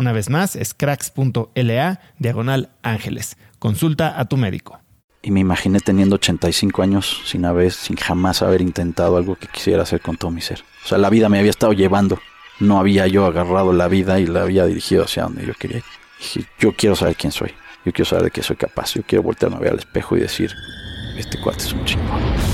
Una vez más, es cracks.la diagonal ángeles. Consulta a tu médico. Y me imaginé teniendo 85 años sin haber, sin jamás haber intentado algo que quisiera hacer con todo mi ser. O sea, la vida me había estado llevando. No había yo agarrado la vida y la había dirigido hacia donde yo quería ir. yo quiero saber quién soy. Yo quiero saber de qué soy capaz. Yo quiero voltearme a ver al espejo y decir, este cuate es un chingón.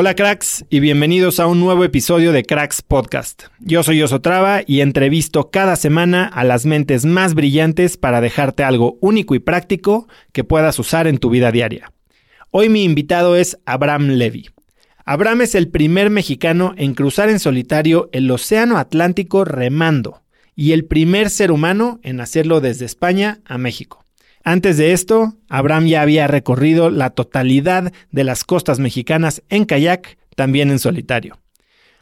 Hola cracks y bienvenidos a un nuevo episodio de Cracks Podcast. Yo soy Osotrava y entrevisto cada semana a las mentes más brillantes para dejarte algo único y práctico que puedas usar en tu vida diaria. Hoy mi invitado es Abraham Levy. Abraham es el primer mexicano en cruzar en solitario el Océano Atlántico remando y el primer ser humano en hacerlo desde España a México. Antes de esto, Abraham ya había recorrido la totalidad de las costas mexicanas en kayak, también en solitario.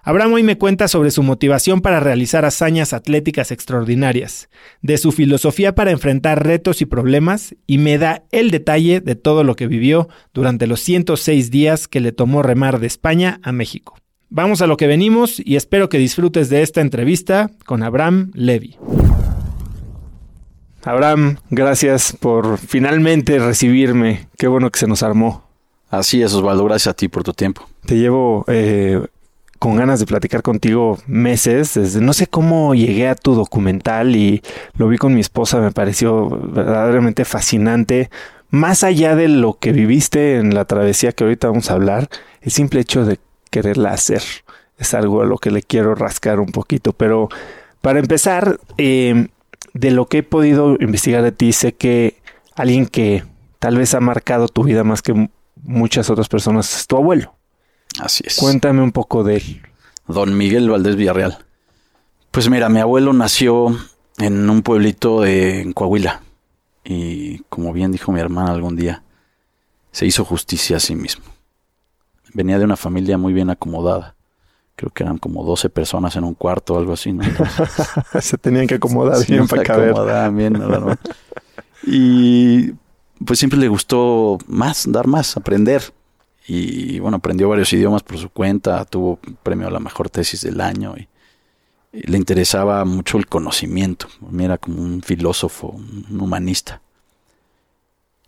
Abraham hoy me cuenta sobre su motivación para realizar hazañas atléticas extraordinarias, de su filosofía para enfrentar retos y problemas, y me da el detalle de todo lo que vivió durante los 106 días que le tomó remar de España a México. Vamos a lo que venimos y espero que disfrutes de esta entrevista con Abraham Levy. Abraham, gracias por finalmente recibirme. Qué bueno que se nos armó. Así es, Osvaldo. Gracias a ti por tu tiempo. Te llevo eh, con ganas de platicar contigo meses. Desde, no sé cómo llegué a tu documental y lo vi con mi esposa. Me pareció verdaderamente fascinante. Más allá de lo que viviste en la travesía que ahorita vamos a hablar, el simple hecho de quererla hacer es algo a lo que le quiero rascar un poquito. Pero para empezar, eh, de lo que he podido investigar de ti, sé que alguien que tal vez ha marcado tu vida más que muchas otras personas es tu abuelo. Así es. Cuéntame un poco de él. Don Miguel Valdés Villarreal. Pues mira, mi abuelo nació en un pueblito de Coahuila. Y como bien dijo mi hermana algún día, se hizo justicia a sí mismo. Venía de una familia muy bien acomodada creo que eran como 12 personas en un cuarto o algo así, ¿no? se tenían que acomodar bien para caber. bien, ¿no? y pues siempre le gustó más, dar más, aprender. Y bueno, aprendió varios idiomas por su cuenta, tuvo premio a la mejor tesis del año y, le interesaba mucho el conocimiento. Era como un filósofo, un humanista.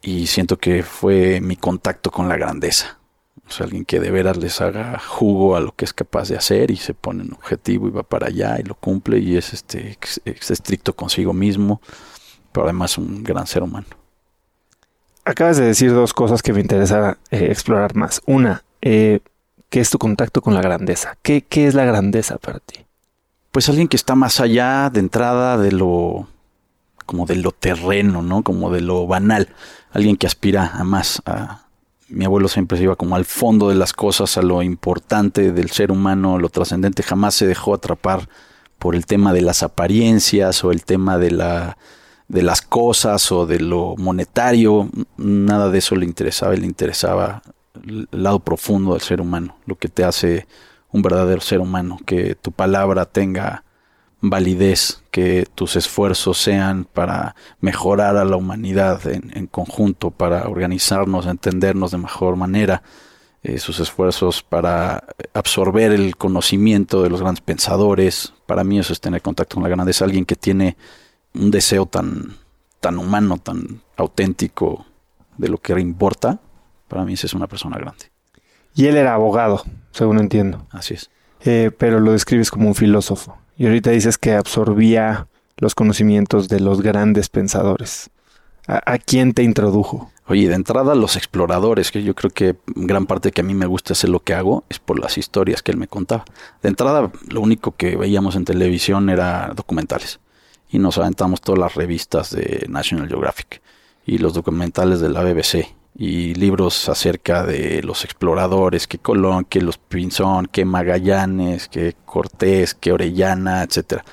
Y siento que fue mi contacto con la grandeza. O sea, alguien que de veras les haga jugo a lo que es capaz de hacer y se pone un objetivo y va para allá y lo cumple y es este es estricto consigo mismo, pero además un gran ser humano. Acabas de decir dos cosas que me interesa eh, explorar más. Una, eh, ¿qué es tu contacto con la grandeza? ¿Qué, ¿Qué es la grandeza para ti? Pues alguien que está más allá de entrada de lo como de lo terreno, ¿no? Como de lo banal. Alguien que aspira a más, a, mi abuelo siempre se iba como al fondo de las cosas, a lo importante del ser humano, lo trascendente, jamás se dejó atrapar por el tema de las apariencias o el tema de la de las cosas o de lo monetario, nada de eso le interesaba, le interesaba el lado profundo del ser humano, lo que te hace un verdadero ser humano, que tu palabra tenga validez, que tus esfuerzos sean para mejorar a la humanidad en, conjunto, para organizarnos, entendernos de mejor manera, eh, sus esfuerzos para absorber el conocimiento de los grandes pensadores. Para mí eso es tener contacto con la grandeza, alguien que tiene un deseo tan, tan humano, tan auténtico de lo que importa. Para mí esa es una persona grande. Y él era abogado, según entiendo. Así es. Eh, pero lo describes como un filósofo. Y ahorita dices que absorbía los conocimientos de los grandes pensadores. ¿A, quién te introdujo? Oye, de entrada los exploradores, que yo creo que gran parte que a mí me gusta hacer lo que hago es por las historias que él me contaba. De entrada, lo único que veíamos en televisión era documentales. Y nos aventamos todas las revistas de National Geographic y los documentales de la BBC y libros acerca de los exploradores, que Colón, que los Pinzón, que Magallanes, que Cortés, que Orellana, etcétera.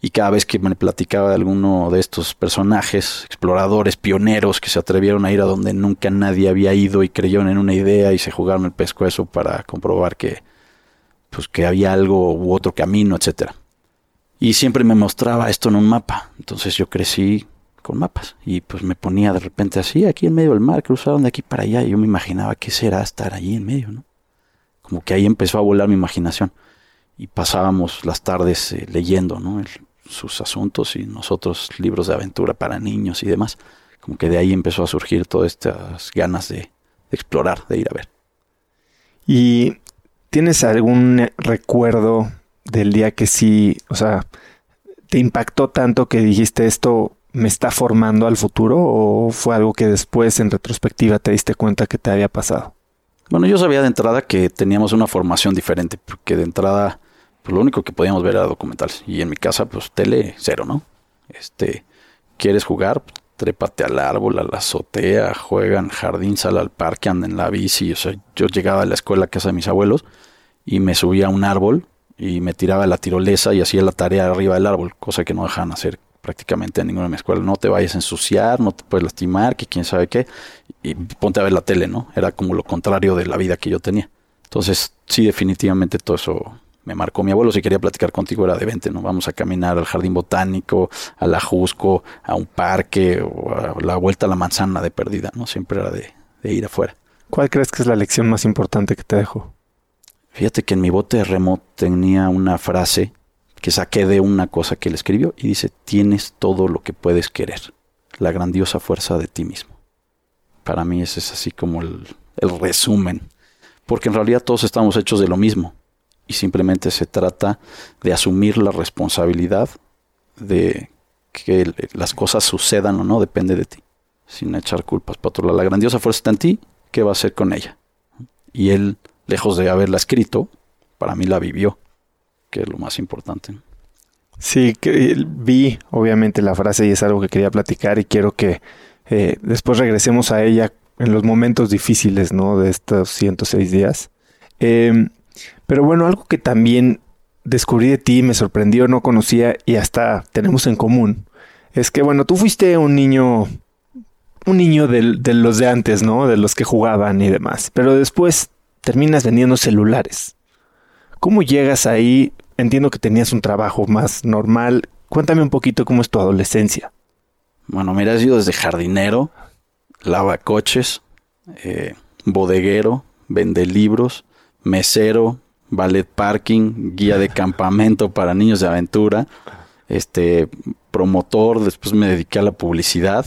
Y cada vez que me platicaba de alguno de estos personajes, exploradores, pioneros, que se atrevieron a ir a donde nunca nadie había ido y creyeron en una idea y se jugaron el pescuezo para comprobar que, pues, que había algo u otro camino, etcétera. Y siempre me mostraba esto en un mapa. Entonces yo crecí con mapas. Y pues me ponía de repente así, aquí en medio del mar, cruzaron de aquí para allá. Y yo me imaginaba qué será estar ahí en medio, ¿no? Como que ahí empezó a volar mi imaginación. Y pasábamos las tardes eh, leyendo, ¿no? sus asuntos y nosotros libros de aventura para niños y demás. Como que de ahí empezó a surgir todas estas ganas de, de explorar, de ir a ver. ¿Y tienes algún recuerdo del día que sí, o sea, te impactó tanto que dijiste esto me está formando al futuro o fue algo que después en retrospectiva te diste cuenta que te había pasado? Bueno, yo sabía de entrada que teníamos una formación diferente, porque de entrada pues lo único que podíamos ver era documentales y en mi casa pues tele cero, ¿no? Este, ¿quieres jugar? Trépate al árbol, a la azotea, juegan jardín, sal al parque, anda en la bici, o sea, yo llegaba a la escuela a casa de mis abuelos y me subía a un árbol y me tiraba la tirolesa y hacía la tarea arriba del árbol, cosa que no dejaban hacer prácticamente en ninguna de mi escuela. No te vayas a ensuciar, no te puedes lastimar, que quién sabe qué. Y ponte a ver la tele, ¿no? Era como lo contrario de la vida que yo tenía. Entonces, sí, definitivamente todo eso me marcó. Mi abuelo, si quería platicar contigo, era de 20, ¿no? Vamos a caminar al jardín botánico, a la Jusco, a un parque, o a la vuelta a la manzana de perdida, ¿no? Siempre era de, de ir afuera. ¿Cuál crees que es la lección más importante que te dejó? Fíjate que en mi bote de remo tenía una frase que saqué de una cosa que él escribió y dice, tienes todo lo que puedes querer, la grandiosa fuerza de ti mismo. Para mí ese es así como el, resumen, porque en realidad todos estamos hechos de lo mismo y simplemente se trata de asumir la responsabilidad de que las cosas sucedan o no, depende de ti, sin echar culpas para otro. La grandiosa fuerza está en ti, ¿qué va a hacer con ella? Y él, lejos de haberla escrito, para mí la vivió que es lo más importante. Sí, que vi obviamente la frase y es algo que quería platicar y quiero que eh, después regresemos a ella en los momentos difíciles, ¿no? De estos 106 días. Em, pero bueno, algo que también descubrí de ti, me sorprendió, no conocía y hasta tenemos en común, es que bueno, tú fuiste un niño, un niño de, de los de antes, ¿no? De los que jugaban y demás, pero después terminas vendiendo celulares. ¿Cómo llegas ahí? Entiendo que tenías un trabajo más normal. Cuéntame un poquito cómo es tu adolescencia. Bueno, mira, he sido desde jardinero, lavacoches, eh, bodeguero, vende libros, mesero, ballet parking, guía de campamento para niños de aventura, este promotor, después me dediqué a la publicidad.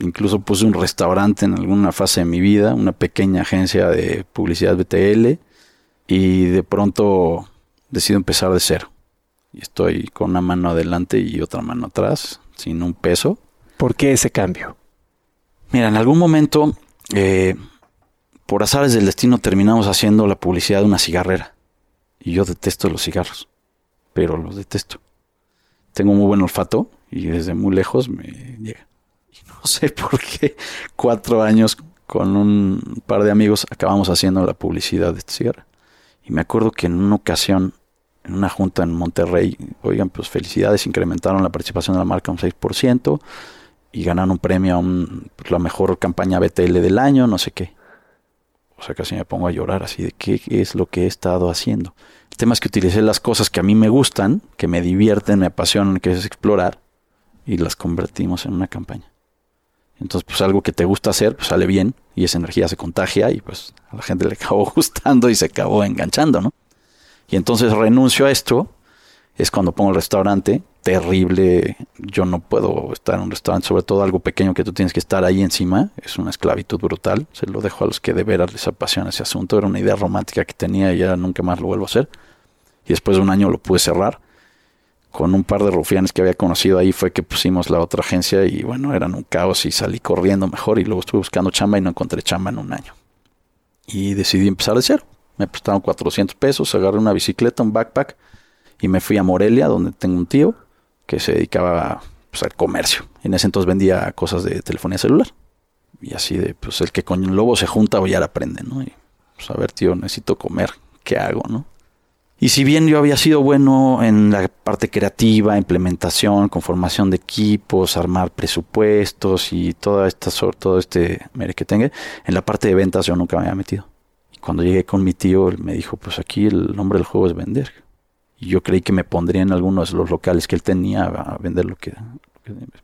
incluso puse un restaurante en alguna fase de mi vida, una pequeña agencia de publicidad BTL y de pronto decido empezar de cero. Y estoy con una mano adelante y otra mano atrás, sin un peso. ¿Por qué ese cambio? Mira, en algún momento, eh, por azares del destino, terminamos haciendo la publicidad de una cigarrera. Y yo detesto los cigarros, pero los detesto. Tengo muy buen olfato y desde muy lejos me llega. Y no sé por qué cuatro años con un par de amigos acabamos haciendo la publicidad de esta cigarra. Y me acuerdo que en una ocasión, en una junta en Monterrey, oigan, pues felicidades, incrementaron la participación de la marca un 6% y ganaron un premio a pues, la mejor campaña BTL del año, no sé qué. O sea, casi me pongo a llorar así de qué es lo que he estado haciendo. El tema es que utilicé las cosas que a mí me gustan, que me divierten, me apasionan, que es explorar, y las convertimos en una campaña. Entonces, pues algo que te gusta hacer, pues sale bien y esa energía se contagia y pues a la gente le acabó gustando y se acabó enganchando, ¿no? Y entonces renuncio a esto, es cuando pongo el restaurante, terrible, yo no puedo estar en un restaurante, sobre todo algo pequeño que tú tienes que estar ahí encima, es una esclavitud brutal, se lo dejo a los que de veras les apasiona ese asunto, era una idea romántica que tenía y ya nunca más lo vuelvo a hacer. Y después de un año lo pude cerrar con un par de rufianes que había conocido ahí fue que pusimos la otra agencia y bueno, eran un caos y salí corriendo mejor y luego estuve buscando chamba y no encontré chamba en un año. Y decidí empezar de cero. Me prestaron 400 pesos, agarré una bicicleta, un backpack y me fui a Morelia donde tengo un tío que se dedicaba pues, al comercio. En ese entonces vendía cosas de telefonía celular. Y así de, pues el que con un lobo se junta o ya aprende, ¿no? Y pues a ver, tío, necesito comer, ¿qué hago, no? Y si bien yo había sido bueno en la parte creativa, implementación, conformación de equipos, armar presupuestos y toda esta todo este mere que tenga, en la parte de ventas yo nunca me había metido. Cuando llegué con mi tío, él me dijo, pues aquí el nombre del juego es vender. Y yo creí que me pondría en algunos de los locales que él tenía a vender lo que...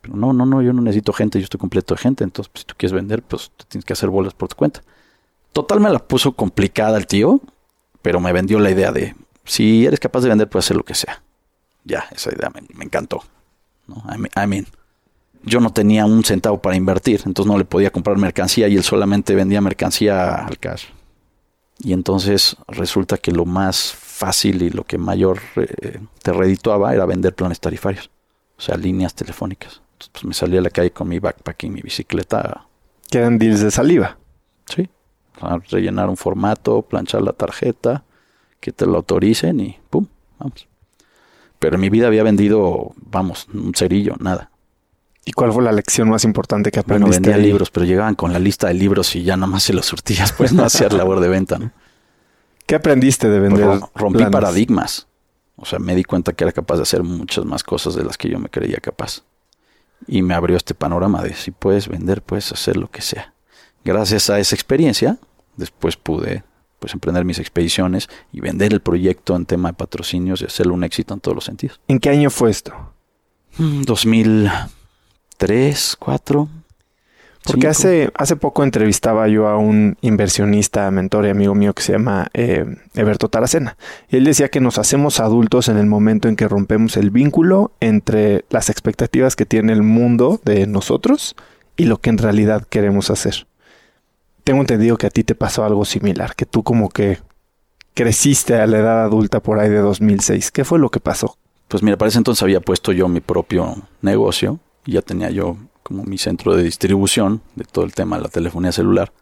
Pero no, no, no, yo no necesito gente, yo estoy completo de gente, entonces pues, si tú quieres vender, pues tienes que hacer bolas por tu cuenta. Total me la puso complicada el tío, pero me vendió la idea de si eres capaz de vender, puedes hacer lo que sea. Ya, esa idea me, encantó. ¿no? I, mean, yo no tenía un centavo para invertir, entonces no le podía comprar mercancía y él solamente vendía mercancía al cash. Y entonces resulta que lo más fácil y lo que mayor eh, te redituaba era vender planes tarifarios, o sea, líneas telefónicas. Entonces pues me salí a la calle con mi backpack y mi bicicleta. Quedan deals de saliva. Sí, a rellenar un formato, planchar la tarjeta, que te lo autoricen y pum, vamos. Pero en mi vida había vendido, vamos, un cerillo, nada. ¿Y cuál fue la lección más importante que aprendiste? Bueno, vendía libros, pero llegaban con la lista de libros y ya nada más se los surtías, pues no hacías labor de venta, ¿no? ¿Qué aprendiste de vender? Pues, rompí paradigmas. O sea, me di cuenta que era capaz de hacer muchas más cosas de las que yo me creía capaz. Y me abrió este panorama de si puedes vender, puedes hacer lo que sea. Gracias a esa experiencia, después pude pues emprender mis expediciones y vender el proyecto en tema de patrocinios y hacerlo un éxito en todos los sentidos. ¿En qué año fue esto? 2003, mm, 2004. Porque hace, hace poco entrevistaba yo a un inversionista, mentor y amigo mío que se llama eh, Eberto Taracena. Y él decía que nos hacemos adultos en el momento en que rompemos el vínculo entre las expectativas que tiene el mundo de nosotros y lo que en realidad queremos hacer tengo entendido que a ti te pasó algo similar, que tú como que creciste a la edad adulta por ahí de 2006. ¿Qué fue lo que pasó? Pues mira, para ese entonces había puesto yo mi propio negocio y ya tenía yo como mi centro de distribución de todo el tema de la telefonía celular.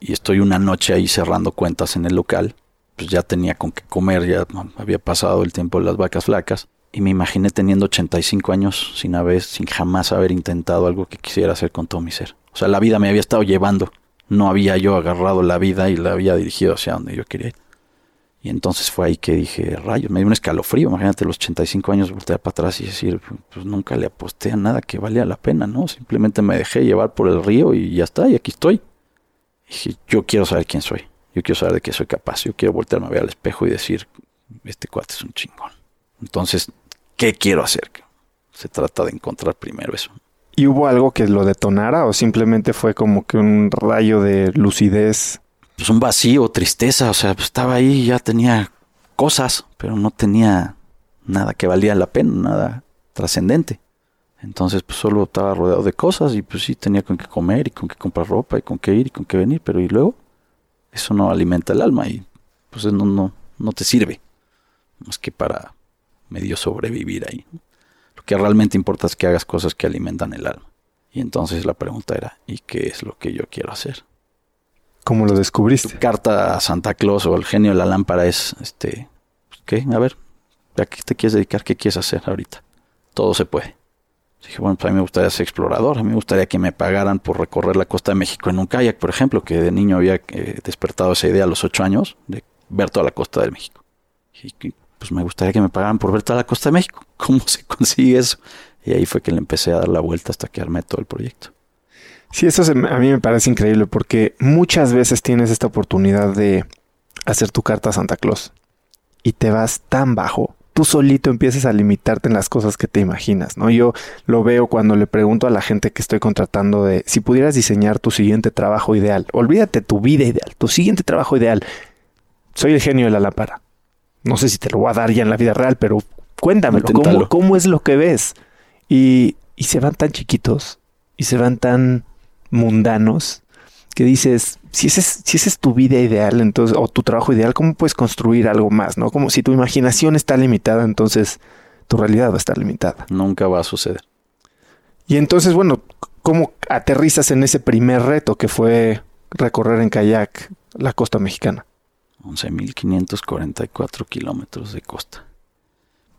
Y estoy una noche ahí cerrando cuentas en el local. Pues ya tenía con qué comer, ya había pasado el tiempo de las vacas flacas. Y me imaginé teniendo 85 años sin haber, sin jamás haber intentado algo que quisiera hacer con todo mi ser. O sea, la vida me había estado llevando no había yo agarrado la vida y la había dirigido hacia donde yo quería ir. Y entonces fue ahí que dije, rayos, me dio un escalofrío. Imagínate los 85 años voltear para atrás y decir, pues nunca le aposté a nada que valía la pena, ¿no? Simplemente me dejé llevar por el río y ya está, y aquí estoy. Dije, yo quiero saber quién soy. Yo quiero saber de qué soy capaz. Yo quiero voltearme a ver al espejo y decir, este cuate es un chingón. Entonces, ¿qué quiero hacer? Se trata de encontrar primero eso. ¿Y hubo algo que lo detonara o simplemente fue como que un rayo de lucidez? Pues un vacío, tristeza, o sea, pues estaba ahí, ya tenía cosas, pero no tenía nada que valía la pena, nada trascendente. Entonces, pues solo estaba rodeado de cosas y pues sí tenía con qué comer y con qué comprar ropa y con qué ir y con qué venir, pero y luego eso no alimenta el alma y pues no, no, no te sirve más que para medio sobrevivir ahí. Lo que realmente importa es que hagas cosas que alimentan el alma. Y entonces la pregunta era, ¿y qué es lo que yo quiero hacer? ¿Cómo lo descubriste? carta a Santa Claus o el genio de la lámpara es, este, ¿qué? A ver, ¿a qué te quieres dedicar? ¿Qué quieres hacer ahorita? Todo se puede. Dije, bueno, pues a mí me gustaría ser explorador, a mí me gustaría que me pagaran por recorrer la costa de México en un kayak, por ejemplo, que de niño había eh, despertado esa idea a los ocho años de ver toda la costa de México. Y pues me gustaría que me pagaran por ver toda la costa de México. ¿Cómo se consigue eso? Y ahí fue que le empecé a dar la vuelta hasta que armé todo el proyecto. Sí, eso a mí me parece increíble porque muchas veces tienes esta oportunidad de hacer tu carta a Santa Claus y te vas tan bajo. Tú solito empiezas a limitarte en las cosas que te imaginas, ¿no? Yo lo veo cuando le pregunto a la gente que estoy contratando de si pudieras diseñar tu siguiente trabajo ideal. Olvídate tu vida ideal, tu siguiente trabajo ideal. Soy el genio de la lámpara. No sé si te lo voy a dar ya en la vida real, pero cuéntamelo. ¿Cómo, ¿Cómo, es lo que ves? Y, y se van tan chiquitos y se van tan mundanos que dices, si ese, es, si ese es tu vida ideal, entonces, o tu trabajo ideal, ¿cómo puedes construir algo más? ¿No? Como si tu imaginación está limitada, entonces tu realidad va a estar limitada. Nunca va a suceder. Y entonces, bueno, ¿cómo aterrizas en ese primer reto que fue recorrer en kayak la costa mexicana? 11.544 kilómetros de costa.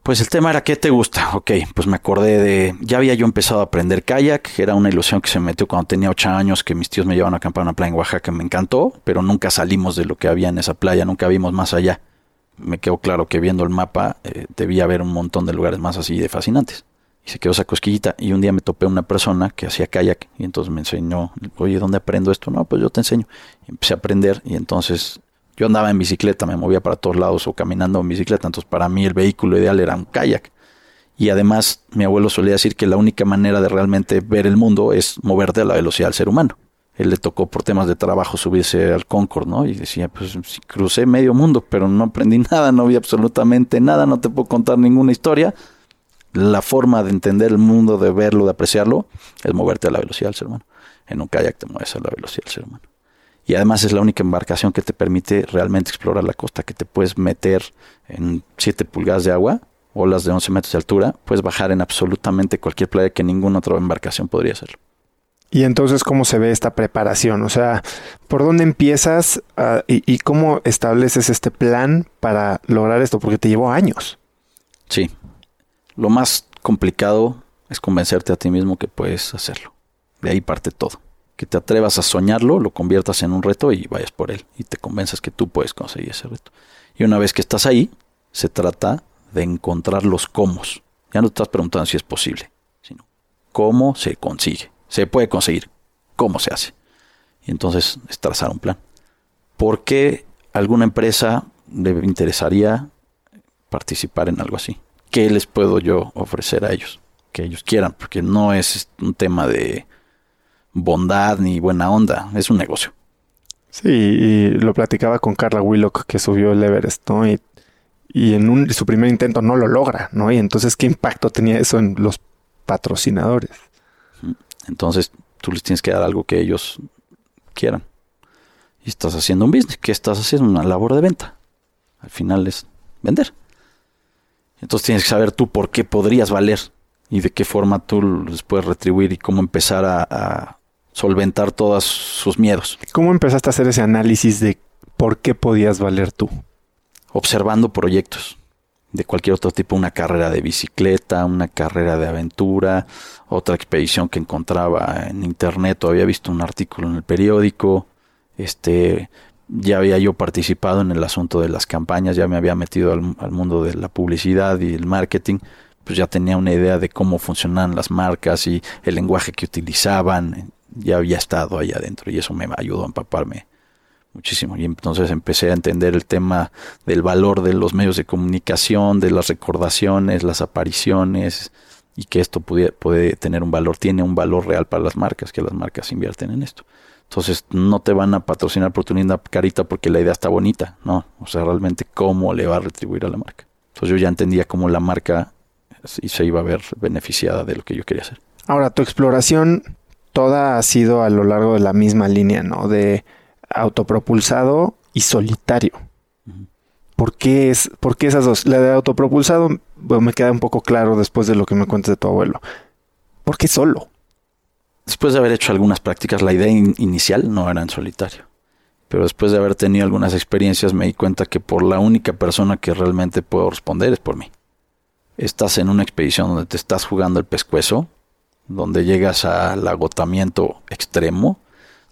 Pues el tema era ¿qué te gusta? Ok, pues me acordé de, ya había yo empezado a aprender kayak, era una ilusión que se me metió cuando tenía 8 años, que mis tíos me llevaban a acampar a una playa en Oaxaca, me encantó, pero nunca salimos de lo que había en esa playa, nunca vimos más allá. Me quedó claro que viendo el mapa eh, debía haber un montón de lugares más así de fascinantes. Y se quedó esa cosquillita y un día me topé una persona que hacía kayak y entonces me enseñó, oye, ¿dónde aprendo esto? No, pues yo te enseño. Y empecé a aprender y entonces yo andaba en bicicleta, me movía para todos lados o caminando en bicicleta, entonces para mí el vehículo ideal era un kayak. Y además mi abuelo solía decir que la única manera de realmente ver el mundo es moverte a la velocidad del ser humano. Él le tocó por temas de trabajo subirse al Concord, ¿no? Y decía, pues crucé medio mundo, pero no aprendí nada, no vi absolutamente nada, no te puedo contar ninguna historia. La forma de entender el mundo, de verlo, de apreciarlo, es moverte a la velocidad del ser humano. En un kayak te mueves a la velocidad del ser humano y además es la única embarcación que te permite realmente explorar la costa, que te puedes meter en 7 pulgadas de agua, olas de 11 metros de altura, puedes bajar en absolutamente cualquier playa que ninguna otra embarcación podría hacerlo. Y entonces, ¿cómo se ve esta preparación? O sea, ¿por dónde empiezas ah, y, cómo estableces este plan para lograr esto? Porque te llevó años. Sí. Lo más complicado es convencerte a ti mismo que puedes hacerlo. De ahí parte todo que te atrevas a soñarlo, lo conviertas en un reto y vayas por él y te convenzas que tú puedes conseguir ese reto. Y una vez que estás ahí, se trata de encontrar los cómo. Ya no te estás preguntando si es posible, sino cómo se consigue. Se puede conseguir, cómo se hace. Y entonces es trazar un plan. ¿Por qué alguna empresa le interesaría participar en algo así? ¿Qué les puedo yo ofrecer a ellos? Que ellos quieran, porque no es un tema de bondad ni buena onda, es un negocio. Sí, y lo platicaba con Carla Willock que subió el Everest, ¿no? Y, en un, su primer intento no lo logra, ¿no? Y entonces, ¿qué impacto tenía eso en los patrocinadores? Entonces, tú les tienes que dar algo que ellos quieran. Y estás haciendo un business. ¿Qué estás haciendo? Una labor de venta. Al final es vender. Entonces tienes que saber tú por qué podrías valer y de qué forma tú les puedes retribuir y cómo empezar a solventar todos sus miedos. ¿Cómo empezaste a hacer ese análisis de por qué podías valer tú? Observando proyectos de cualquier otro tipo, una carrera de bicicleta, una carrera de aventura, otra expedición que encontraba en internet o había visto un artículo en el periódico, este ya había yo participado en el asunto de las campañas, ya me había metido al, al mundo de la publicidad y el marketing, pues ya tenía una idea de cómo funcionaban las marcas y el lenguaje que utilizaban, ya había estado ahí adentro y eso me ayudó a empaparme muchísimo. Y entonces empecé a entender el tema del valor de los medios de comunicación, de las recordaciones, las apariciones y que esto puede, puede tener un valor, tiene un valor real para las marcas, que las marcas invierten en esto. Entonces no te van a patrocinar por tu linda carita porque la idea está bonita, no, o sea, realmente cómo le va a retribuir a la marca. Entonces yo ya entendía cómo la marca se iba a ver beneficiada de lo que yo quería hacer. Ahora, tu exploración toda ha sido a lo largo de la misma línea, ¿no? De autopropulsado y solitario. ¿Por qué, es, ¿Por qué esas dos? La de autopropulsado me queda un poco claro después de lo que me cuentas de tu abuelo. ¿Por qué solo? Después de haber hecho algunas prácticas, la idea inicial no era en solitario. Pero después de haber tenido algunas experiencias me di cuenta que por la única persona que realmente puedo responder es por mí. Estás en una expedición donde te estás jugando el pescuezo, donde llegas al agotamiento extremo,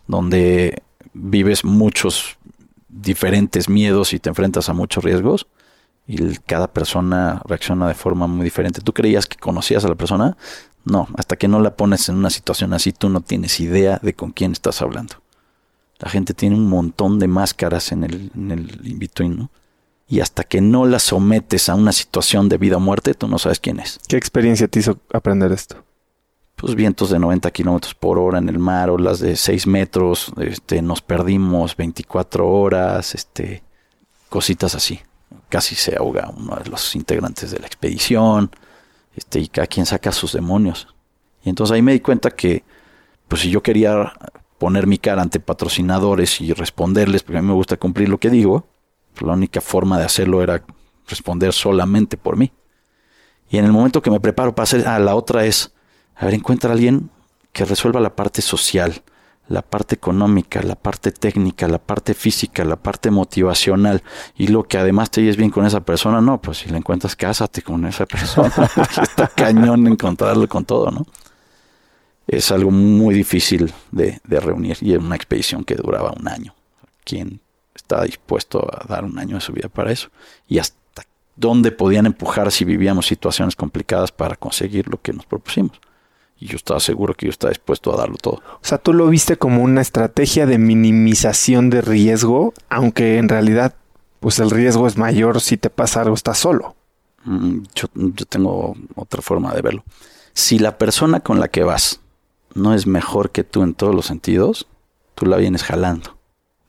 donde vives muchos diferentes miedos y te enfrentas a muchos riesgos y cada persona reacciona de forma muy diferente. ¿Tú creías que conocías a la persona? No, hasta que no la pones en una situación así, tú no tienes idea de con quién estás hablando. La gente tiene un montón de máscaras en el, en el in-between, ¿no? Y hasta que no la sometes a una situación de vida o muerte, tú no sabes quién es. ¿Qué experiencia te hizo aprender esto? Pues vientos de 90 kilómetros por hora en el mar, olas de 6 metros, este, nos perdimos 24 horas, este, cositas así. Casi se ahoga uno de los integrantes de la expedición este, y cada quien saca sus demonios. Y entonces ahí me di cuenta que, pues si yo quería poner mi cara ante patrocinadores y responderles, porque a mí me gusta cumplir lo que digo, pues la única forma de hacerlo era responder solamente por mí. Y en el momento que me preparo para hacer, ah, la otra es, a ver, encuentra a alguien que resuelva la parte social, la parte económica, la parte técnica, la parte física, la parte motivacional y lo que además te lleves bien con esa persona, no, pues si la encuentras, cásate con esa persona. Está cañón encontrarlo con todo, ¿no? Es algo muy difícil de, de reunir y es una expedición que duraba un año. ¿Quién está dispuesto a dar un año de su vida para eso? Y hasta dónde podían empujar si vivíamos situaciones complicadas para conseguir lo que nos propusimos y yo estaba seguro que yo estaba dispuesto a darlo todo. O sea, tú lo viste como una estrategia de minimización de riesgo, aunque en realidad, pues el riesgo es mayor si te pasa algo, estás solo. Mm, yo, yo tengo otra forma de verlo. Si la persona con la que vas no es mejor que tú en todos los sentidos, tú la vienes jalando.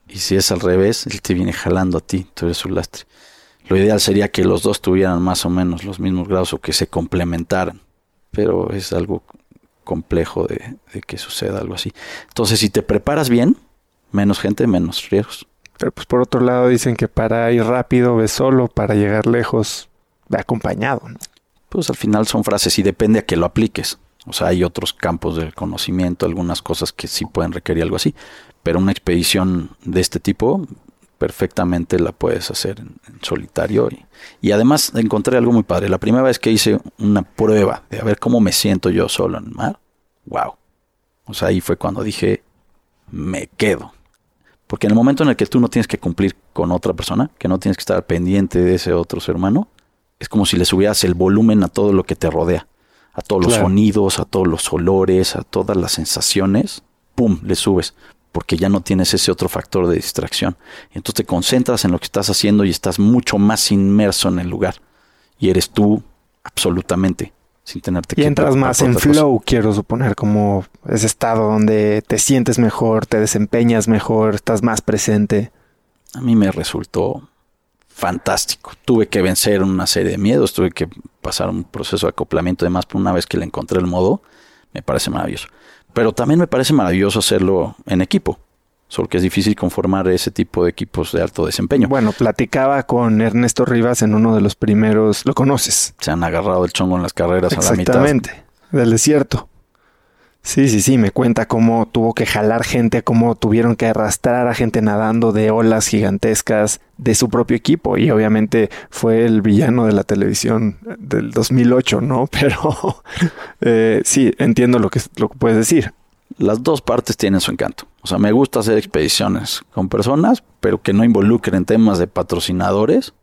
Y si es al revés, él te viene jalando a ti, tú eres su lastre. Lo ideal sería que los dos tuvieran más o menos los mismos grados o que se complementaran, pero es algo complejo de, que suceda algo así. Entonces, si te preparas bien, menos gente, menos riesgos. Pero pues por otro lado dicen que para ir rápido ve solo, para llegar lejos ve acompañado. Pues al final son frases y depende a que lo apliques. O sea, hay otros campos del conocimiento, algunas cosas que sí pueden requerir algo así. Pero una expedición de este tipo perfectamente la puedes hacer en, solitario. Y, y, además encontré algo muy padre. La primera vez que hice una prueba de a ver cómo me siento yo solo en el mar, wow. O sea, ahí fue cuando dije, me quedo. Porque en el momento en el que tú no tienes que cumplir con otra persona, que no tienes que estar pendiente de ese otro ser humano, es como si le subieras el volumen a todo lo que te rodea, a todos los sonidos, a todos los olores, a todas las sensaciones, ¡pum! le subes porque ya no tienes ese otro factor de distracción. Entonces te concentras en lo que estás haciendo y estás mucho más inmerso en el lugar. Y eres tú absolutamente, sin tenerte y entras más en flow, quiero suponer, como ese estado donde te sientes mejor, te desempeñas mejor, estás más presente. A mí me resultó fantástico. Tuve que vencer una serie de miedos, tuve que pasar un proceso de acoplamiento. Además, por una vez que le encontré el modo, me parece maravilloso. Pero también me parece maravilloso hacerlo en equipo, solo que es difícil conformar ese tipo de equipos de alto desempeño. Bueno, platicaba con Ernesto Rivas en uno de los primeros, ¿lo conoces? Se han agarrado el chongo en las carreras a la mitad. Exactamente, del desierto. Sí, sí, sí, me cuenta cómo tuvo que jalar gente, cómo tuvieron que arrastrar a gente nadando de olas gigantescas de su propio equipo y obviamente fue el villano de la televisión del 2008, ¿no? Pero eh, sí, entiendo lo que, lo que puedes decir. Las dos partes tienen su encanto. O sea, me gusta hacer expediciones con personas, pero que no involucren temas de patrocinadores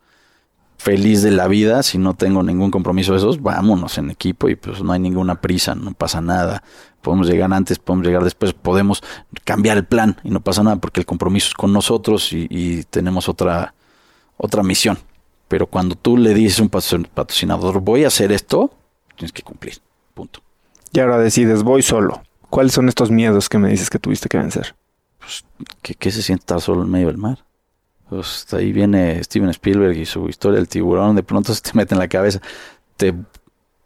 feliz de la vida, si no tengo ningún compromiso de esos, vámonos en equipo y pues no hay ninguna prisa, no pasa nada. Podemos llegar antes, podemos llegar después, podemos cambiar el plan y no pasa nada porque el compromiso es con nosotros y, tenemos otra, otra misión. Pero cuando tú le dices a un patrocinador, voy a hacer esto, tienes que cumplir. Punto. Y ahora decides, voy solo. ¿Cuáles son estos miedos que me dices que tuviste que vencer? Pues, ¿qué, se siente estar solo en medio del mar? Pues ahí viene Steven Spielberg y su historia del tiburón, de pronto se te mete en la cabeza. Te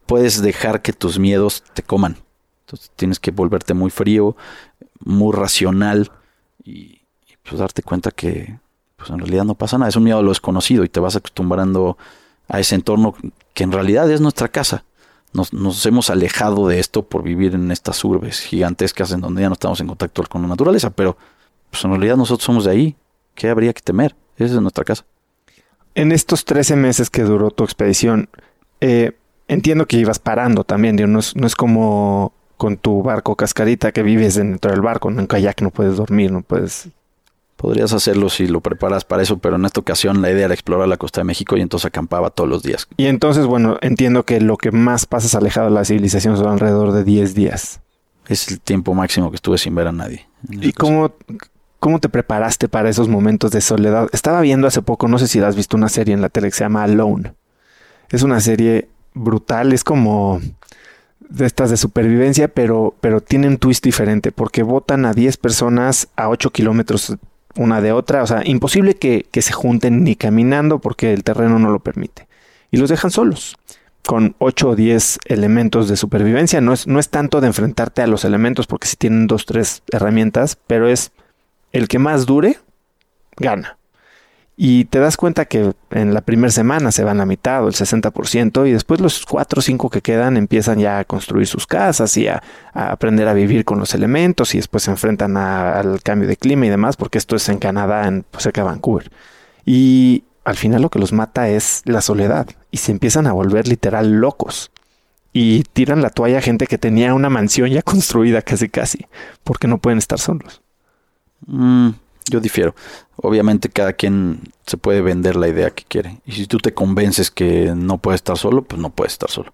puedes dejar que tus miedos te coman. Entonces tienes que volverte muy frío, muy racional y, pues darte cuenta que pues en realidad no pasa nada. Es un miedo a lo desconocido y te vas acostumbrando a ese entorno que en realidad es nuestra casa. Nos, nos, hemos alejado de esto por vivir en estas urbes gigantescas en donde ya no estamos en contacto con la naturaleza, pero pues en realidad nosotros somos de ahí. ¿Qué habría que temer? Esa es nuestra casa. En estos 13 meses que duró tu expedición, eh, entiendo que ibas parando también, no es, no es como con tu barco cascarita que vives dentro del barco, en un kayak no puedes dormir, no puedes Podrías hacerlo si lo preparas para eso, pero en esta ocasión la idea era explorar la costa de México y entonces acampaba todos los días. Y entonces, bueno, entiendo que lo que más pasas alejado de la civilización son alrededor de 10 días. Es el tiempo máximo que estuve sin ver a nadie. ¿Y cómo, cómo te preparaste para esos momentos de soledad? Estaba viendo hace poco, no sé si has visto una serie en la tele que se llama Alone. Es una serie brutal, es como de estas de supervivencia, pero, pero un twist diferente, porque votan a 10 personas a 8 kilómetros una de otra. O sea, imposible que, que, se junten ni caminando porque el terreno no lo permite. Y los dejan solos, con 8 o 10 elementos de supervivencia. No es, no es tanto de enfrentarte a los elementos porque si tienen dos, tres herramientas, pero es el que más dure, gana. Y te das cuenta que en la primera semana se van la mitad o el 60% y después los 4 o 5 que quedan empiezan ya a construir sus casas y a, aprender a vivir con los elementos y después se enfrentan al cambio de clima y demás porque esto es en Canadá, en, pues, cerca de Vancouver. Y al final lo que los mata es la soledad y se empiezan a volver literal locos. Y tiran la toalla a gente que tenía una mansión ya construida casi casi porque no pueden estar solos. Mm, yo difiero. Obviamente cada quien se puede vender la idea que quiere. Y si tú te convences que no puedes estar solo, pues no puedes estar solo.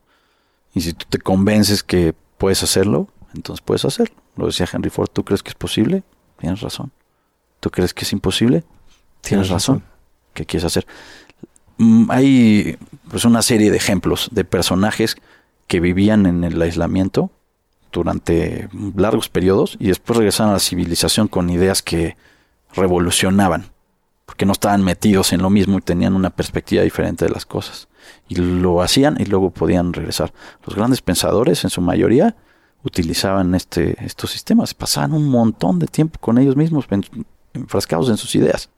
Y si tú te convences que puedes hacerlo, entonces puedes hacerlo. Lo decía Henry Ford, ¿tú crees que es posible? Tienes razón. ¿Tú crees que es imposible? Tienes razón. ¿Qué quieres hacer? Hay pues una serie de ejemplos de personajes que vivían en el aislamiento durante largos periodos y después regresaron a la civilización con ideas que revolucionaban, porque no estaban metidos en lo mismo y tenían una perspectiva diferente de las cosas. Y lo hacían y luego podían regresar. Los grandes pensadores, en su mayoría, utilizaban este, estos sistemas, pasaban un montón de tiempo con ellos mismos, enfrascados en sus ideas.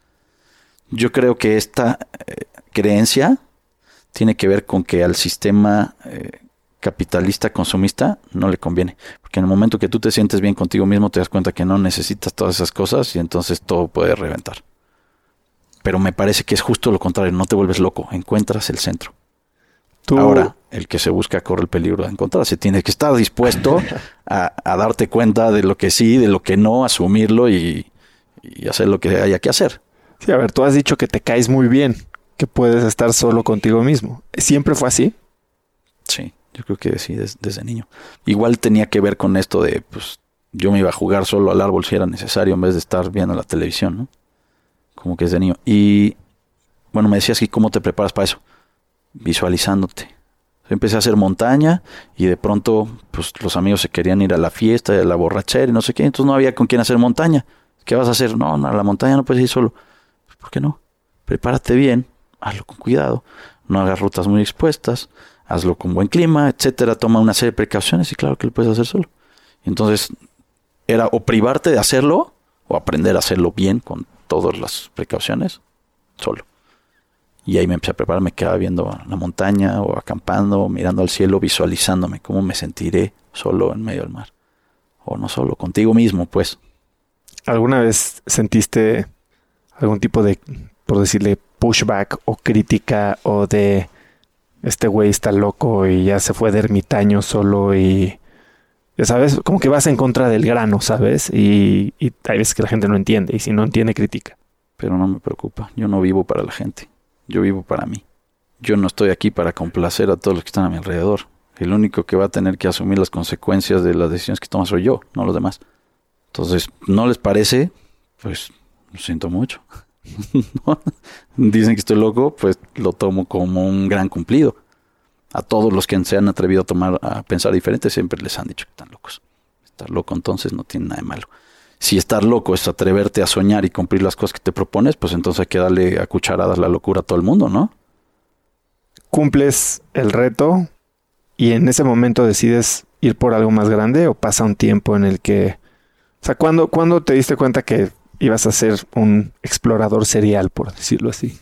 Yo creo que esta eh, creencia tiene que ver con que al sistema eh, capitalista consumista no le conviene. Porque en el momento que tú te sientes bien contigo mismo, te das cuenta que no necesitas todas esas cosas y entonces todo puede reventar. Pero me parece que es justo lo contrario, no te vuelves loco, encuentras el centro. ¿Tú? Ahora, el que se busca corre el peligro de encontrarse. Tienes que estar dispuesto a, a, darte cuenta de lo que sí, de lo que no, asumirlo y, y hacer lo que haya que hacer. Sí, a ver, tú has dicho que te caes muy bien, que puedes estar solo contigo mismo. ¿Siempre fue así? Sí. Yo creo que sí, desde, niño. Igual tenía que ver con esto de, pues, yo me iba a jugar solo al árbol si era necesario en vez de estar viendo la televisión, ¿no? Como que desde niño. Y, bueno, me decías que cómo te preparas para eso. Visualizándote. Empecé a hacer montaña y de pronto, pues, los amigos se querían ir a la fiesta, a la borrachera y no sé qué. Entonces no había con quién hacer montaña. ¿Qué vas a hacer? No, no a la montaña no puedes ir solo. ¿Por qué no? Prepárate bien, hazlo con cuidado, no hagas rutas muy expuestas, hazlo con buen clima, etcétera, toma una serie de precauciones y claro que lo puedes hacer solo. Entonces, era o privarte de hacerlo o aprender a hacerlo bien con todas las precauciones solo. Y ahí me empecé a preparar, me quedaba viendo la montaña o acampando, mirando al cielo, visualizándome cómo me sentiré solo en medio del mar. O no solo, contigo mismo, pues. ¿Alguna vez sentiste algún tipo de, por decirle, pushback o crítica o de este güey está loco y ya se fue de ermitaño solo y, sabes, como que vas en contra del grano, ¿sabes? Y, y hay veces que la gente no entiende y si no entiende, critica. Pero no me preocupa, yo no vivo para la gente, yo vivo para mí. Yo no estoy aquí para complacer a todos los que están a mi alrededor. El único que va a tener que asumir las consecuencias de las decisiones que tomas soy yo, no los demás. Entonces, ¿no les parece? Pues lo siento mucho. Dicen que estoy loco, pues lo tomo como un gran cumplido. A todos los que se han atrevido a tomar a pensar diferente siempre les han dicho que están locos. Estar loco entonces no tiene nada de malo. Si estar loco es atreverte a soñar y cumplir las cosas que te propones, pues entonces hay que darle a cucharadas la locura a todo el mundo, ¿no? Cumples el reto y en ese momento decides ir por algo más grande o pasa un tiempo en el que... O sea, ¿cuándo, ¿cuándo te diste cuenta que ibas a ser un explorador serial, por decirlo así?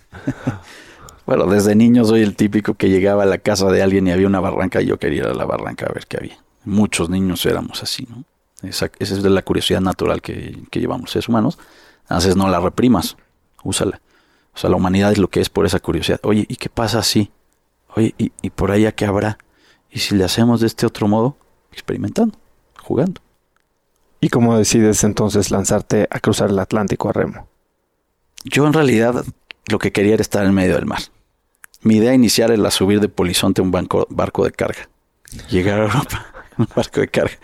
bueno, desde niño soy el típico que llegaba a la casa de alguien y había una barranca y yo quería ir a la barranca a ver qué había. Muchos niños éramos así, ¿no? Esa, esa es la curiosidad natural que, que llevamos seres humanos. Entonces no la reprimas, úsala. O sea, la humanidad es lo que es por esa curiosidad. Oye, ¿y qué pasa así? Oye, ¿y, y por allá qué habrá? ¿Y si le hacemos de este otro modo? Experimentando, jugando. ¿Y cómo decides entonces lanzarte a cruzar el Atlántico a remo? Yo en realidad lo que quería era estar en medio del mar. Mi idea inicial era subir de Polizonte a un barco de carga. Llegar a Europa un barco de carga.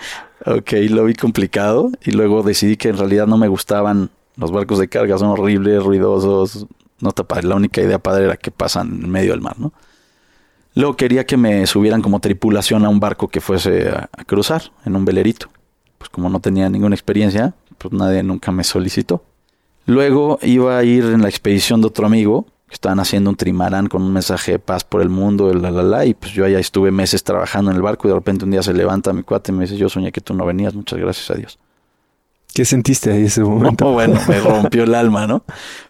Ok, lo vi complicado y luego decidí que en realidad no me gustaban los barcos de carga, son horribles, ruidosos, no está. La única idea padre era que pasan en medio del mar, ¿no? Luego quería que me subieran como tripulación a un barco que fuese a, cruzar, en un velerito. Pues como no tenía ninguna experiencia, pues nadie nunca me solicitó. Luego iba a ir en la expedición de otro amigo, que estaban haciendo un trimarán con un mensaje de paz por el mundo, la, la, la, y pues yo allá estuve meses trabajando en el barco y de repente un día se levanta mi cuate y me dice, yo soñé que tú no venías, muchas gracias a Dios. ¿Qué sentiste ahí ese momento? No, bueno, me rompió el alma, ¿no?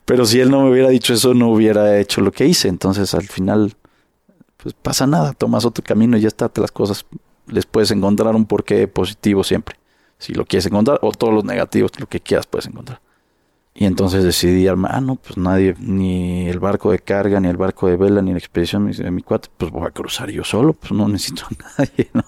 Pero si él no me hubiera dicho eso, no hubiera hecho lo que hice. Entonces, al final, pues pasa nada, tomas otro camino y ya está, las cosas les puedes encontrar un porqué positivo siempre. Si lo quieres encontrar, o todos los negativos, lo que quieras puedes encontrar. Y entonces decidí ah, no, pues nadie, ni el barco de carga, ni el barco de vela, ni la expedición de mi cuate, pues voy a cruzar yo solo, pues no necesito a nadie, ¿no?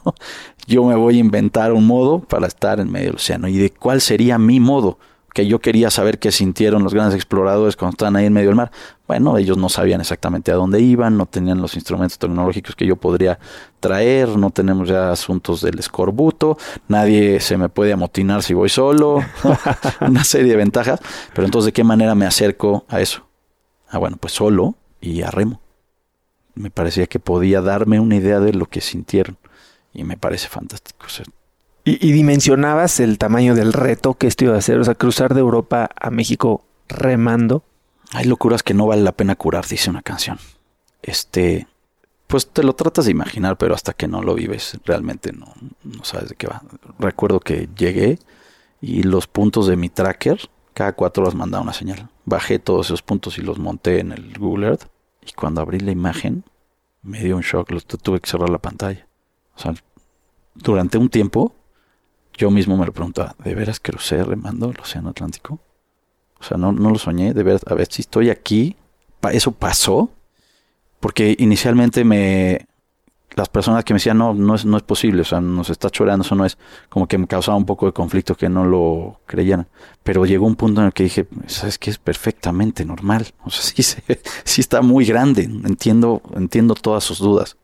Yo me voy a inventar un modo para estar en medio del océano. ¿Y de cuál sería mi modo? Que yo quería saber qué sintieron los grandes exploradores cuando estaban ahí en medio del mar. Bueno, ellos no sabían exactamente a dónde iban, no tenían los instrumentos tecnológicos que yo podría traer, no tenemos ya asuntos del escorbuto, nadie se me puede amotinar si voy solo, una serie de ventajas. Pero entonces, ¿de qué manera me acerco a eso? Ah, bueno, pues solo y a remo. Me parecía que podía darme una idea de lo que sintieron y me parece fantástico. ¿Y, ¿Y, dimensionabas el tamaño del reto que esto iba a hacer? O sea, cruzar de Europa a México remando. Hay locuras que no vale la pena curar, dice una canción. Este, pues te lo tratas de imaginar, pero hasta que no lo vives, realmente no, no sabes de qué va. Recuerdo que llegué y los puntos de mi tracker, cada cuatro horas mandaba una señal. Bajé todos esos puntos y los monté en el Google Earth. Y cuando abrí la imagen, me dio un shock, lo tuve que cerrar la pantalla. O sea, durante un tiempo yo mismo me lo preguntaba, ¿de veras crucé remando el Océano Atlántico? O sea, no, no lo soñé, de veras, a ver si estoy aquí, ¿eso pasó? Porque inicialmente me... Las personas que me decían, no, no es, no es posible, o sea, nos está chorando, eso no es, como que me causaba un poco de conflicto que no lo creyeran. Pero llegó un punto en el que dije, ¿sabes qué? Es perfectamente normal. O sea, sí, sí está muy grande, entiendo, entiendo todas sus dudas.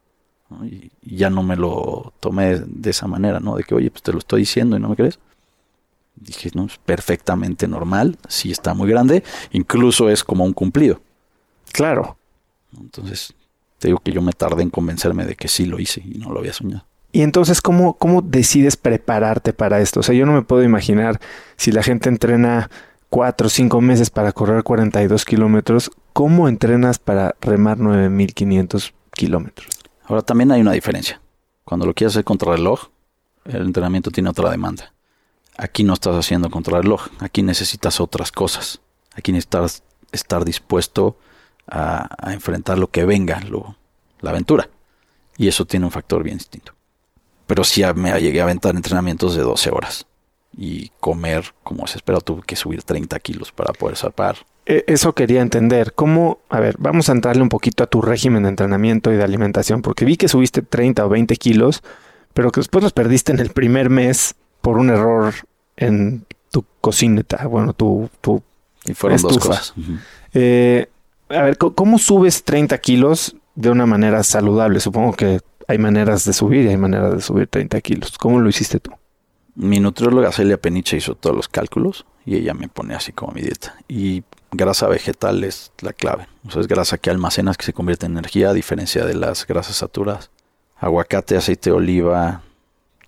Y, y, ya no me lo tomé de esa manera, ¿no? De que, oye, pues te lo estoy diciendo y no me crees. Dije, no, es perfectamente normal, sí está muy grande, incluso es como un cumplido. Claro. Entonces, te digo que yo me tardé en convencerme de que sí lo hice y no lo había soñado. Y entonces, ¿cómo, ¿cómo decides prepararte para esto? O sea, yo no me puedo imaginar si la gente entrena cuatro o cinco meses para correr 42 kilómetros, ¿cómo entrenas para remar 9500 kilómetros? Ahora también hay una diferencia. Cuando lo quieres hacer contra reloj, el entrenamiento tiene otra demanda. Aquí no estás haciendo contra reloj, aquí necesitas otras cosas. Aquí necesitas estar dispuesto a, enfrentar lo que venga, la aventura. Y eso tiene un factor bien distinto. Pero sí me llegué a aventar entrenamientos de 12 horas. Y comer, como se espera, tuve que subir 30 kilos para poder zarpar. Eso quería entender. ¿Cómo? A ver, vamos a entrarle un poquito a tu régimen de entrenamiento y de alimentación, porque vi que subiste 30 o 20 kilos, pero que después los perdiste en el primer mes por un error en tu cocineta, bueno, tu, tu y fueron estufa. dos cosas. Uh -huh. eh, a ver, ¿cómo subes 30 kilos de una manera saludable? Supongo que hay maneras de subir y hay maneras de subir 30 kilos. ¿Cómo lo hiciste tú? Mi nutrióloga Celia Peniche hizo todos los cálculos y ella me pone así como mi dieta. Y grasa vegetal es la clave. O sea, es grasa que almacenas que se convierte en energía a diferencia de las grasas saturadas. Aguacate, aceite de oliva,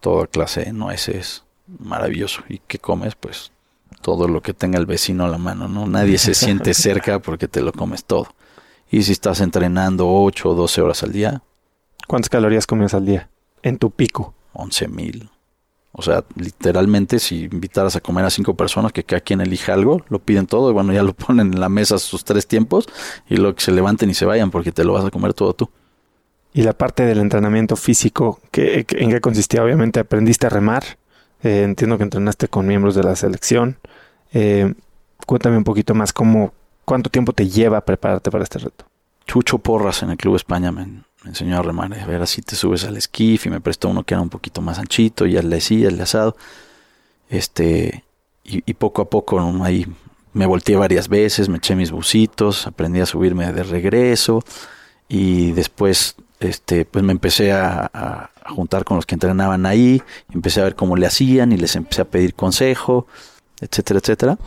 toda clase de nueces, maravilloso. ¿Y qué comes? Pues todo lo que tenga el vecino a la mano, ¿no? Nadie se siente cerca porque te lo comes todo. Y si estás entrenando 8 o 12 horas al día. ¿Cuántas calorías comes al día? En tu pico. 11 mil. O sea, literalmente, si invitaras a comer a cinco personas, que cada quien elija algo, lo piden todo y bueno, ya lo ponen en la mesa sus tres tiempos y luego que se levanten y se vayan porque te lo vas a comer todo tú. Y la parte del entrenamiento físico, ¿qué, ¿en qué consistía? Obviamente aprendiste a remar. Eh, entiendo que entrenaste con miembros de la selección. Eh, cuéntame un poquito más cómo, cuánto tiempo te lleva prepararte para este reto. Chucho Porras en el Club España, enseñó a remar. A ver, así te subes al esquif y me prestó uno que era un poquito más anchito, y ya le decía, el asado. Este, y, poco a poco ahí me volteé varias veces, me eché mis bucitos, aprendí a subirme de regreso y después este, pues me empecé a, a, juntar con los que entrenaban ahí, empecé a ver cómo le hacían y les empecé a pedir consejo, etcétera, etcétera,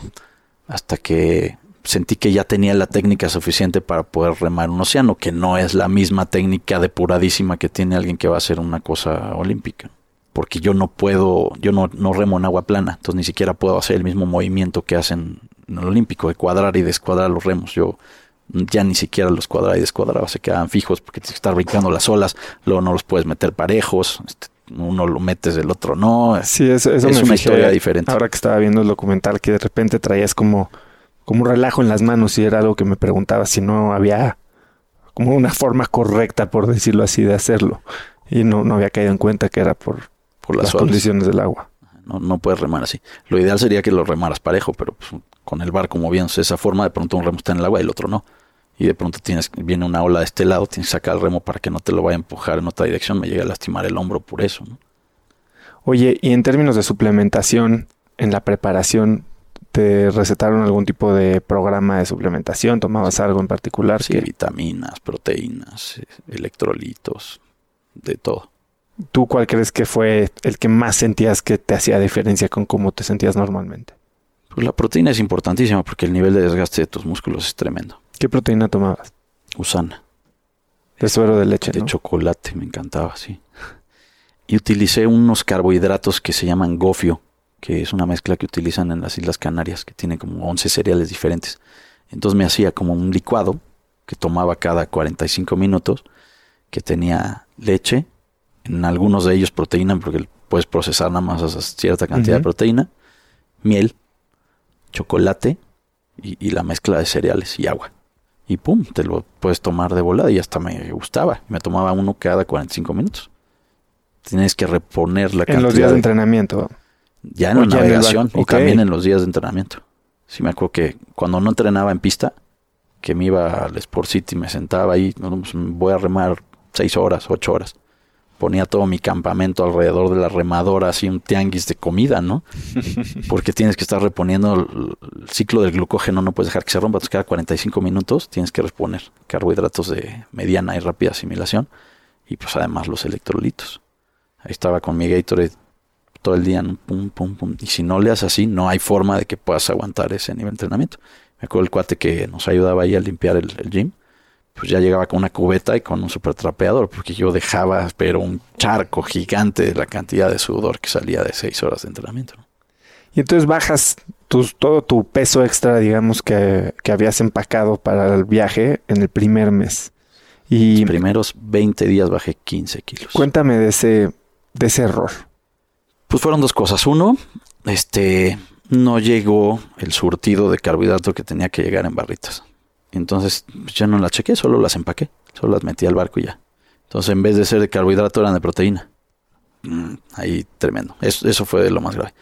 hasta que sentí que ya tenía la técnica suficiente para poder remar un océano, que no es la misma técnica depuradísima que tiene alguien que va a hacer una cosa olímpica. Porque yo no puedo, yo no, no remo en agua plana, entonces ni siquiera puedo hacer el mismo movimiento que hacen en el olímpico, de cuadrar y descuadrar los remos. Yo ya ni siquiera los cuadraba y descuadraba, se quedaban fijos porque tienes que estar brincando las olas, luego no los puedes meter parejos, este, uno lo metes, el otro no. Sí, eso, es una historia diferente. Ahora que estaba viendo el documental, que de repente traías como como un relajo en las manos y era algo que me preguntaba si no había como una forma correcta, por decirlo así, de hacerlo. Y no, no había caído en cuenta que era por, por las, condiciones del agua. No, no puedes remar así. Lo ideal sería que lo remaras parejo, pero pues, con el barco moviéndose de esa forma, de pronto un remo está en el agua y el otro no. Y de pronto tienes, viene una ola de este lado, tienes que sacar el remo para que no te lo vaya a empujar en otra dirección, me llegue a lastimar el hombro por eso. Oye, y en términos de suplementación, en la preparación, te recetaron algún tipo de programa de suplementación? ¿Tomabas algo en particular? Sí, vitaminas, proteínas, electrolitos, de todo. ¿Tú cuál crees que fue el que más sentías que te hacía diferencia con cómo te sentías normalmente? Pues la proteína es importantísima porque el nivel de desgaste de tus músculos es tremendo. ¿Qué proteína tomabas? Usana. De suero de leche, De chocolate, me encantaba, sí. Y utilicé unos carbohidratos que se llaman gofio, que es una mezcla que utilizan en las Islas Canarias, que tiene como 11 cereales diferentes. Entonces me hacía como un licuado que tomaba cada 45 minutos, que tenía leche, en algunos de ellos proteína, porque puedes procesar nada más a cierta cantidad de proteína, miel, chocolate y, la mezcla de cereales y agua. Y pum, te lo puedes tomar de volada y hasta me gustaba. Me tomaba uno cada 45 minutos. Tienes que reponer la cantidad. En los días de entrenamiento. Ya en la navegación y también en los días de entrenamiento. Sí me acuerdo que cuando no entrenaba en pista, que me iba al Sport City, me sentaba ahí, pues, voy a remar seis horas, ocho horas. Ponía todo mi campamento alrededor de la remadora, así un tianguis de comida, ¿no? Porque tienes que estar reponiendo el, ciclo del glucógeno, no puedes dejar que se rompa, entonces cada 45 minutos tienes que reponer carbohidratos de mediana y rápida asimilación y pues además los electrolitos. Ahí estaba con mi Gatorade todo el día, pum, pum, pum. Y si no le haces así, no hay forma de que puedas aguantar ese nivel de entrenamiento. Me acuerdo el cuate que nos ayudaba ahí a limpiar el, gym, pues ya llegaba con una cubeta y con un super trapeador, porque yo dejaba, pero un charco gigante de la cantidad de sudor que salía de seis horas de entrenamiento. Y entonces bajas todo tu peso extra, digamos, que, que, habías empacado para el viaje en el primer mes. Y Los primeros 20 días bajé 15 kilos. Cuéntame de ese, de ese error. Pues fueron dos cosas. Uno, este, no llegó el surtido de carbohidrato que tenía que llegar en barritas. Entonces, pues, yo no las chequé, solo las empaqué, solo las metí al barco y ya. Entonces, en vez de ser de carbohidrato, eran de proteína. Mm, ahí tremendo. Eso, fue lo más grave.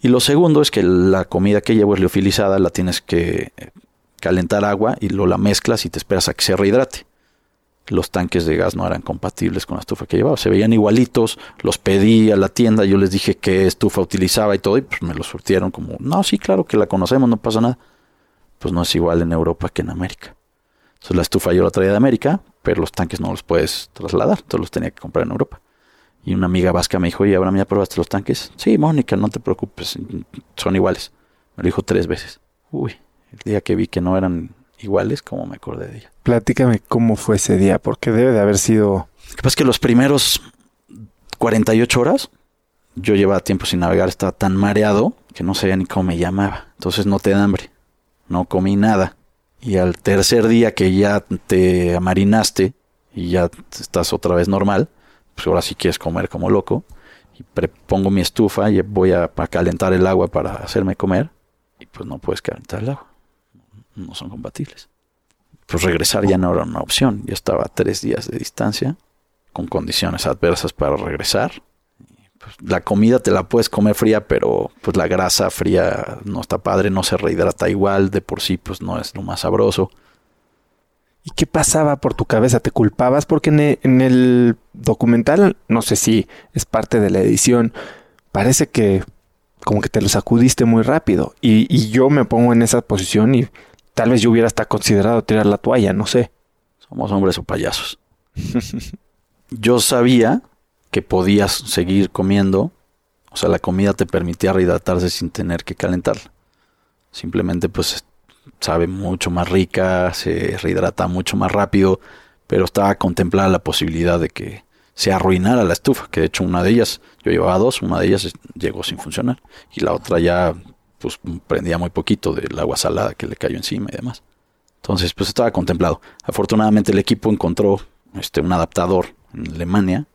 Y lo segundo es que la comida que llevo es liofilizada, la tienes que calentar agua y lo la mezclas y te esperas a que se rehidrate los tanques de gas no eran compatibles con la estufa que llevaba. Se veían igualitos, los pedí a la tienda, yo les dije qué estufa utilizaba y todo, y pues me lo surtieron como, no, sí, claro que la conocemos, no pasa nada. Pues no es igual en Europa que en América. Entonces la estufa yo la traía de América, pero los tanques no los puedes trasladar, entonces los tenía que comprar en Europa. Y una amiga vasca me dijo, oye, ¿ahora ya probaste los tanques? Sí, Mónica, no te preocupes, son iguales. Me lo dijo tres veces. Uy, el día que vi que no eran iguales, como me acordé de ella. Platícame cómo fue ese día, porque debe de haber sido... Lo que pasa es que los primeros 48 horas yo llevaba tiempo sin navegar, estaba tan mareado que no sabía ni cómo me llamaba. Entonces no te da hambre, no comí nada. Y al tercer día que ya te amarinaste y ya estás otra vez normal, pues ahora sí quieres comer como loco. Y pongo mi estufa y voy a, a calentar el agua para hacerme comer. Y pues no puedes calentar el agua. No son compatibles. Pues regresar ya no era una opción. Yo estaba a tres días de distancia, con condiciones adversas para regresar. Pues, la comida te la puedes comer fría, pero pues la grasa fría no está padre, no se rehidrata igual, de por sí pues no es lo más sabroso. ¿Y qué pasaba por tu cabeza? ¿Te culpabas? Porque en el, documental, no sé si es parte de la edición, parece que como que te lo sacudiste muy rápido. Y, yo me pongo en esa posición y tal vez yo hubiera hasta considerado tirar la toalla, no sé. Somos hombres o payasos. yo sabía que podías seguir comiendo. O sea, la comida te permitía rehidratarse sin tener que calentarla. Simplemente pues sabe mucho más rica, se rehidrata mucho más rápido, pero estaba contemplada la posibilidad de que se arruinara la estufa, que de hecho una de ellas, yo llevaba dos, una de ellas llegó sin funcionar y la otra ya pues prendía muy poquito del agua salada que le cayó encima y demás. Entonces pues estaba contemplado. Afortunadamente el equipo encontró este, un adaptador en Alemania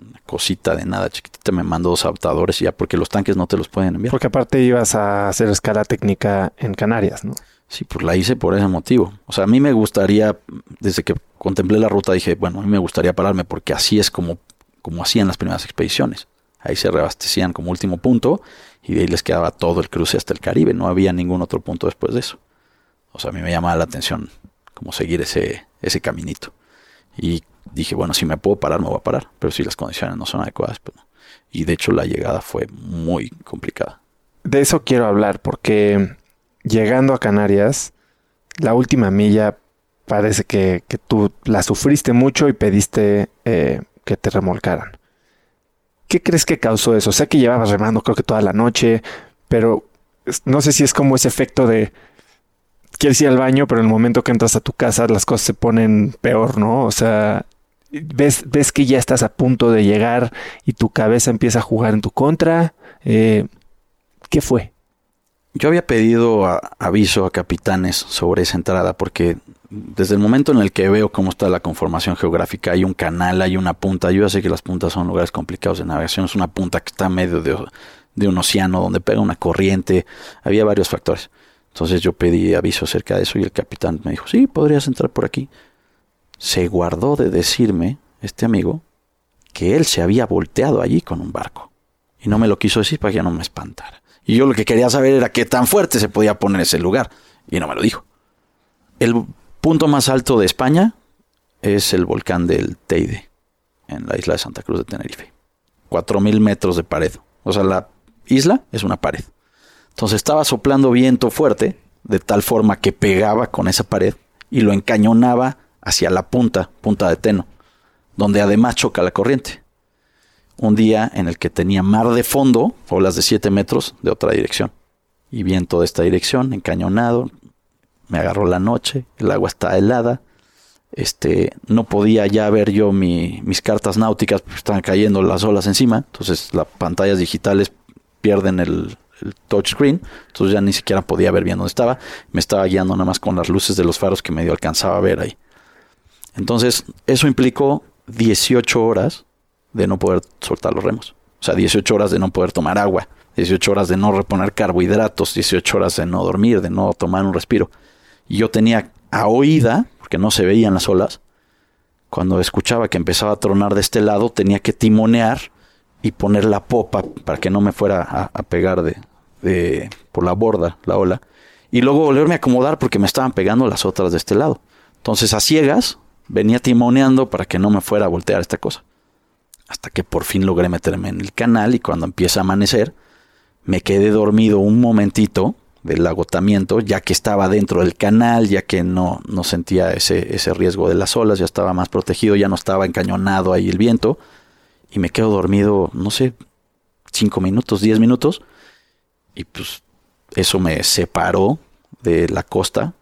una cosita de nada chiquitita, me mandó dos adaptadores y ya porque los tanques no te los pueden enviar. Porque aparte ibas a hacer escala técnica en Canarias, ¿no? Sí, pues la hice por ese motivo. O sea, a mí me gustaría, desde que contemplé la ruta, dije, bueno, a mí me gustaría pararme porque así es como, como hacían las primeras expediciones. Ahí se reabastecían como último punto y de ahí les quedaba todo el cruce hasta el Caribe. No había ningún otro punto después de eso. O sea, a mí me llamaba la atención como seguir ese, ese caminito. Y dije, bueno, si me puedo parar, me voy a parar. Pero si las condiciones no son adecuadas, pues no. Y de hecho la llegada fue muy complicada. De eso quiero hablar porque llegando a Canarias, la última milla parece que, tú la sufriste mucho y pediste eh, que te remolcaran. ¿Qué crees que causó eso? Sé que llevabas remando creo que toda la noche, pero no sé si es como ese efecto de quieres ir al baño, pero en el momento que entras a tu casa las cosas se ponen peor, ¿no? O sea, ves, ves que ya estás a punto de llegar y tu cabeza empieza a jugar en tu contra. Eh, ¿Qué fue? Yo había pedido aviso a capitanes sobre esa entrada porque desde el momento en el que veo cómo está la conformación geográfica, hay un canal, hay una punta. Yo ya sé que las puntas son lugares complicados de navegación. Es una punta que está en medio de, un océano donde pega una corriente. Había varios factores. Entonces yo pedí aviso acerca de eso y el capitán me dijo, sí, podrías entrar por aquí. Se guardó de decirme, este amigo, que él se había volteado allí con un barco. Y no me lo quiso decir para que no me espantara. Y yo lo que quería saber era qué tan fuerte se podía poner ese lugar. Y no me lo dijo. El punto más alto de España es el volcán del Teide, en la isla de Santa Cruz de Tenerife. 4.000 metros de pared. O sea, la isla es una pared. Entonces estaba soplando viento fuerte, de tal forma que pegaba con esa pared y lo encañonaba hacia la punta, punta de Teno, donde además choca la corriente un día en el que tenía mar de fondo, olas de 7 metros de otra dirección, y viento de esta dirección, encañonado, me agarró la noche, el agua está helada, este, no podía ya ver yo mis cartas náuticas, porque estaban cayendo las olas encima, entonces las pantallas digitales pierden el, el touchscreen, entonces ya ni siquiera podía ver bien dónde estaba, me estaba guiando nada más con las luces de los faros que medio alcanzaba a ver ahí. Entonces, eso implicó 18 horas de no poder soltar los remos. O sea, 18 horas de no poder tomar agua, 18 horas de no reponer carbohidratos, 18 horas de no dormir, de no tomar un respiro. Y yo tenía a oída, porque no se veían las olas, cuando escuchaba que empezaba a tronar de este lado, tenía que timonear y poner la popa para que no me fuera a, pegar de, de, por la borda la ola. Y luego volverme a acomodar porque me estaban pegando las otras de este lado. Entonces a ciegas venía timoneando para que no me fuera a voltear esta cosa hasta que por fin logré meterme en el canal y cuando empieza a amanecer me quedé dormido un momentito del agotamiento, ya que estaba dentro del canal, ya que no, no sentía ese, ese riesgo de las olas, ya estaba más protegido, ya no estaba encañonado ahí el viento, y me quedo dormido, no sé, cinco minutos, diez minutos, y pues eso me separó de la costa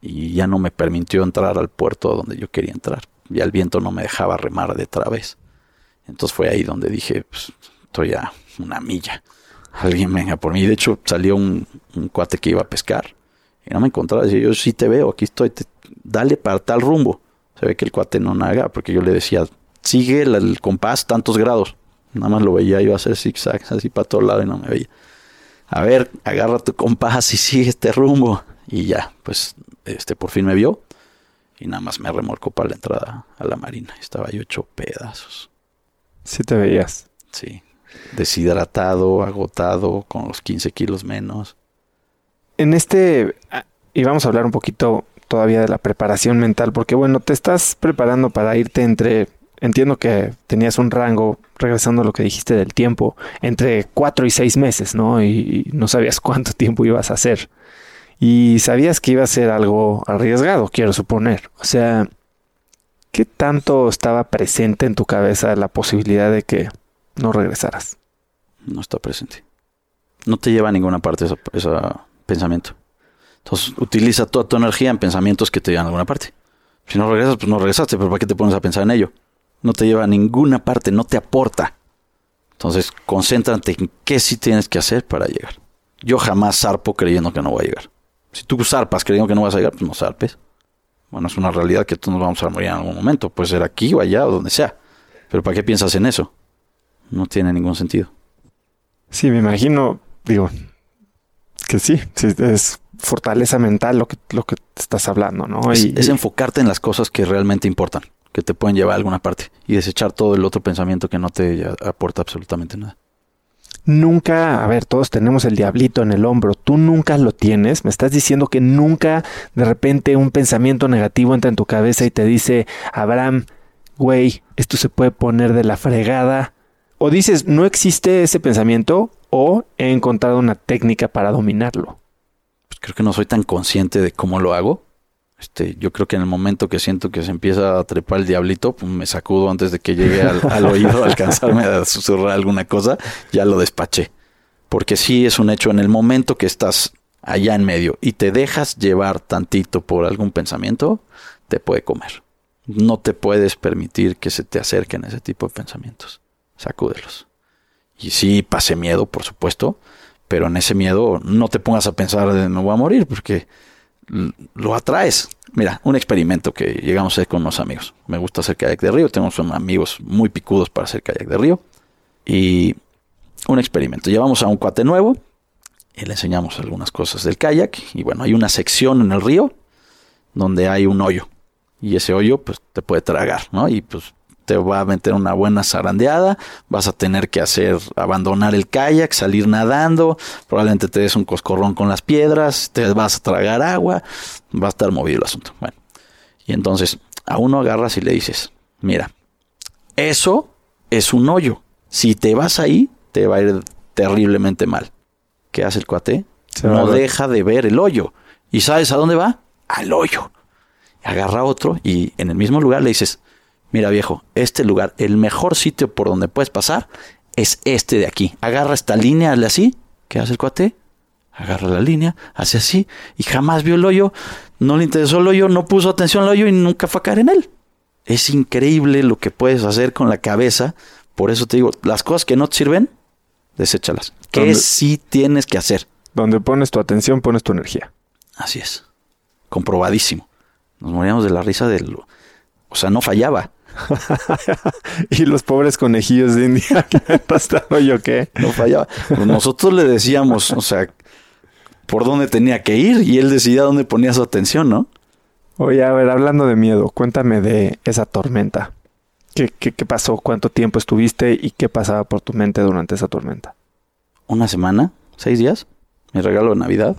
y ya no me permitió entrar al puerto donde yo quería entrar. Ya el viento no me dejaba remar de través. Entonces fue ahí donde dije, pues, estoy a una milla. Alguien venga por mí. De hecho, salió un, cuate que iba a pescar y no me encontraba. Decía, yo sí te veo, aquí estoy, dale para tal rumbo. Se ve que el cuate no naga, porque yo le decía sigue el, el compás tantos grados. Nada más lo veía yo hacer zigzags así para todo lado y no me veía. A ver, agarra tu compás y sigue este rumbo. Y ya, pues este por fin me vio y nada más me remolcó para la entrada a la marina. Estaba yo hecho pedazos. Sí te veías. Sí, deshidratado, agotado, con los 15 kilos menos. En este, ah, y vamos a hablar un poquito todavía de la preparación mental, porque bueno, te estás preparando para irte entre, entiendo que tenías un rango, regresando a lo que dijiste del tiempo, entre cuatro y seis meses, ¿no? Y, y no sabías cuánto tiempo ibas a hacer. Y sabías que iba a ser algo arriesgado, quiero suponer. O sea, ¿qué tanto estaba presente en tu cabeza la posibilidad de que no regresaras? No está presente. No te lleva a ninguna parte ese pensamiento. Entonces, utiliza toda tu energía en pensamientos que te llevan a alguna parte. Si no regresas, pues no regresaste, pero ¿para qué te pones a pensar en ello? No te lleva a ninguna parte, no te aporta. Entonces, concéntrate en qué sí tienes que hacer para llegar. Yo jamás zarpo creyendo que no voy a llegar. Si tú zarpas creyendo que no vas a llegar, pues no zarpes. Bueno, es una realidad que todos nos vamos a morir en algún momento. Puede ser aquí o allá o donde sea. Pero ¿para qué piensas en eso? No tiene ningún sentido. Sí, me imagino, digo, que sí, sí es fortaleza mental lo que, lo que estás hablando, ¿no? Es, Y- es enfocarte en las cosas que realmente importan, que te pueden llevar a alguna parte y desechar todo el otro pensamiento que no te aporta absolutamente nada. Nunca, a ver, todos tenemos el diablito en el hombro. Tú nunca lo tienes. Me estás diciendo que nunca de repente un pensamiento negativo entra en tu cabeza y te dice, Abraham, güey, esto se puede poner de la fregada. O dices, no existe ese pensamiento o he encontrado una técnica para dominarlo. Pues creo que no soy tan consciente de cómo lo hago. Este, yo creo que en el momento que siento que se empieza a trepar el diablito, pues me sacudo antes de que llegue al, al oído a alcanzarme a susurrar alguna cosa, ya lo despaché. Porque sí es un hecho, en el momento que estás allá en medio y te dejas llevar tantito por algún pensamiento, te puede comer. No te puedes permitir que se te acerquen ese tipo de pensamientos. Sacúdelos. Y sí, pase miedo, por supuesto, pero en ese miedo no te pongas a pensar de me voy a morir, porque lo atraes. Mira, un experimento que llegamos a hacer con unos amigos. Me gusta hacer kayak de río, tenemos unos amigos muy picudos para hacer kayak de río. Y un experimento. Llevamos a un cuate nuevo y le enseñamos algunas cosas del kayak. Y bueno, hay una sección en el río donde hay un hoyo. Y ese hoyo, pues, te puede tragar, ¿no? Y pues te va a meter una buena zarandeada, vas a tener que hacer, abandonar el kayak, salir nadando, probablemente te des un coscorrón con las piedras, te vas a tragar agua, va a estar movido el asunto. Bueno, y entonces a uno agarras y le dices, mira, eso es un hoyo, si te vas ahí, te va a ir terriblemente mal. ¿Qué hace el cuate? Se no deja de ver el hoyo. ¿Y sabes a dónde va? Al hoyo. Agarra otro y en el mismo lugar le dices, mira viejo, este lugar, el mejor sitio por donde puedes pasar es este de aquí. Agarra esta línea, hazle así. ¿Qué hace el cuate? Agarra la línea, hace así y jamás vio el hoyo, no le interesó el hoyo, no puso atención al hoyo y nunca fue a caer en él. Es increíble lo que puedes hacer con la cabeza. Por eso te digo, las cosas que no te sirven, deséchalas. ¿Qué sí tienes que hacer? Donde pones tu atención, pones tu energía. Así es. Comprobadísimo. Nos moríamos de la risa del... O sea, no fallaba. y los pobres conejillos de India que me pasaron yo qué. No fallaba. Pues nosotros le decíamos, o sea, por dónde tenía que ir y él decidía dónde ponía su atención, ¿no? Oye, a ver, hablando de miedo, cuéntame de esa tormenta. ¿Qué, qué, qué pasó? ¿Cuánto tiempo estuviste y qué pasaba por tu mente durante esa tormenta? Una semana, seis días, mi regalo de Navidad,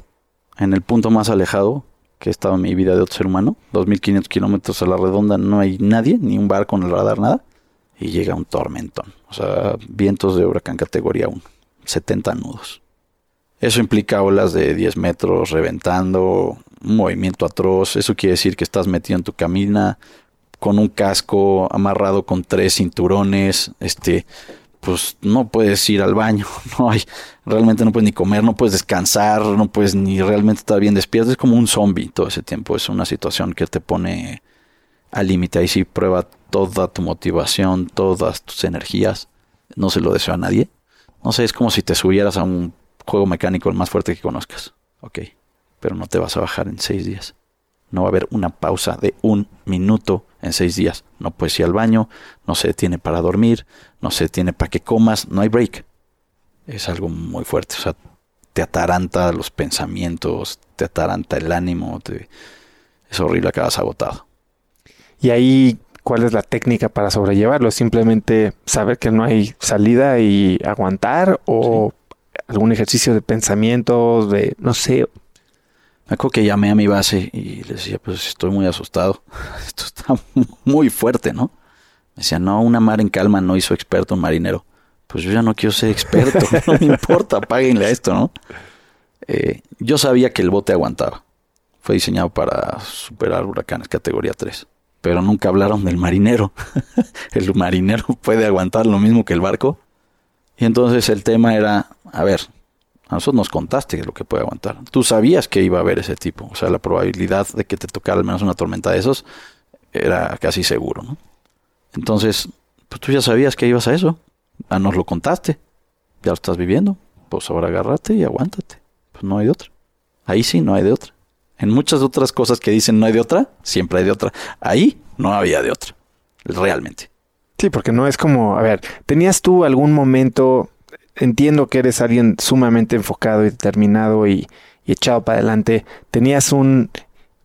en el punto más alejado que he estado en mi vida de otro ser humano, 2.500 kilómetros a la redonda, no hay nadie, ni un barco en el radar, nada, y llega un tormentón, o sea, vientos de huracán categoría 1, 70 nudos. Eso implica olas de 10 metros reventando, un movimiento atroz, eso quiere decir que estás metido en tu camina con un casco amarrado con tres cinturones, este, pues no puedes ir al baño, no hay, realmente no puedes ni comer, no puedes descansar, no puedes ni realmente estar bien despierto, es como un zombie todo ese tiempo, es una situación que te pone al límite, ahí sí prueba toda tu motivación, todas tus energías, no se lo deseo a nadie, no sé, es como si te subieras a un juego mecánico el más fuerte que conozcas, ok, pero no te vas a bajar en seis días, no va a haber una pausa de un minuto en seis días. No puedes ir al baño, no se detiene para dormir, no se detiene para que comas, no hay break. Es algo muy fuerte, o sea, te ataranta los pensamientos, te ataranta el ánimo, es horrible, acabas agotado. Y ahí, ¿cuál es la técnica para sobrellevarlo? ¿Simplemente saber que no hay salida y aguantar? ¿O algún ejercicio de pensamiento, de, no sé? Me acuerdo que llamé a mi base y le decía, pues estoy muy asustado. Esto está muy fuerte, ¿no? Me decía, no, una mar en calma no hizo experto un marinero pues yo ya no quiero ser experto, no me importa, páguenle a esto, ¿no? Eh, yo sabía que el bote aguantaba. Fue diseñado para superar huracanes categoría 3. Pero nunca hablaron del marinero. el marinero puede aguantar lo mismo que el barco. Y entonces el tema era, a ver, a nosotros nos contaste lo que puede aguantar. Tú sabías que iba a haber ese tipo. O sea, la probabilidad de que te tocara al menos una tormenta de esos era casi seguro, ¿no? Entonces, pues tú ya sabías que ibas a eso. Ah, nos lo contaste. Ya lo estás viviendo. Pues ahora agárrate y aguántate. Pues no hay de otra. Ahí sí no hay de otra. En muchas otras cosas que dicen no hay de otra, siempre hay de otra. Ahí no había de otra. Realmente. Sí, porque no es como, a ver, ¿tenías tú algún momento, entiendo que eres alguien sumamente enfocado y determinado y, echado para adelante, tenías un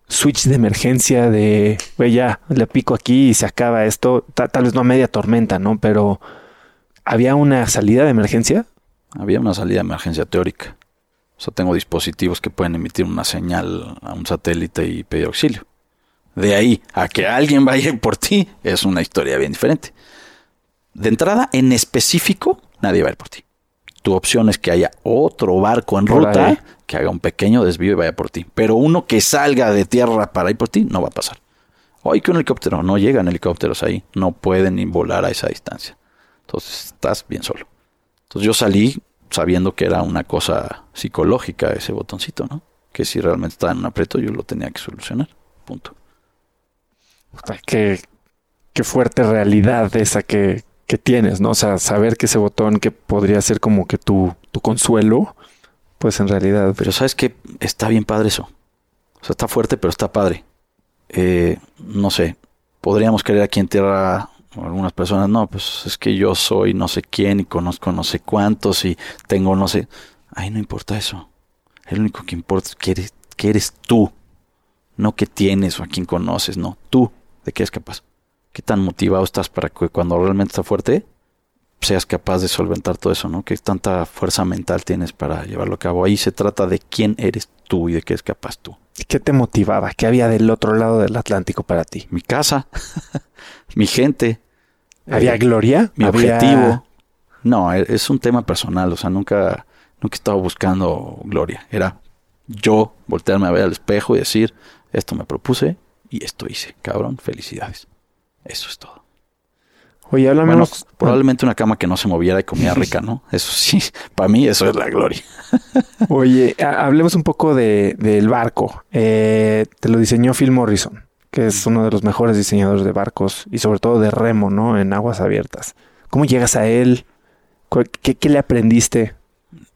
switch de emergencia de, güey, ya, le pico aquí y se acaba esto, tal vez no a media tormenta, ¿no? Pero ¿Había una salida de emergencia? Había una salida de emergencia teórica. O sea, tengo dispositivos que pueden emitir una señal a un satélite y pedir auxilio. De ahí a que alguien vaya por ti es una historia bien diferente. De entrada, en específico, nadie va a ir por ti. Tu opción es que haya otro barco en ruta que haga un pequeño desvío y vaya por ti. Pero uno que salga de tierra para ir por ti no va a pasar. Hoy que un helicóptero no llegan helicópteros ahí, no pueden ni volar a esa distancia. Entonces estás bien solo. Entonces yo salí sabiendo que era una cosa psicológica ese botoncito, ¿no? Que si realmente estaba en un aprieto yo lo tenía que solucionar. Punto. Qué, qué fuerte realidad esa que, que tienes, ¿no? O sea, saber que ese botón que podría ser como que tu, tu consuelo, pues en realidad... Pero sabes que está bien padre eso. O sea, está fuerte, pero está padre. Eh, no sé, podríamos querer aquí en Tierra algunas personas, no, pues es que yo soy no sé quién y conozco no sé cuántos y tengo no sé. Ahí no importa eso. El único que importa es que eres, que eres tú. No que tienes o a quién conoces, no. Tú, de qué eres capaz. ¿Qué tan motivado estás para que cuando realmente está fuerte seas capaz de solventar todo eso, ¿no? ¿Qué tanta fuerza mental tienes para llevarlo a cabo? Ahí se trata de quién eres tú y de qué es capaz tú. ¿Qué te motivaba? ¿Qué había del otro lado del Atlántico para ti? Mi casa, mi gente. ¿Había eh, gloria? Mi objetivo. No, e, es un tema personal, o sea, nunca, nunca he estado buscando gloria. Era yo voltearme a ver al espejo y decir, esto me propuse y esto hice. Cabrón, felicidades. Eso es todo. Oye, háblame bueno, probablemente una cama que no se moviera y comía rica, ¿no? Eso sí, para mí eso es la gloria. Oye, hablemos un poco de, del barco. Eh, te lo diseñó Phil Morrison, que es uno de los mejores diseñadores de barcos y sobre todo de remo, ¿no? En aguas abiertas. ¿Cómo llegas a él? ¿Qué, qué le aprendiste?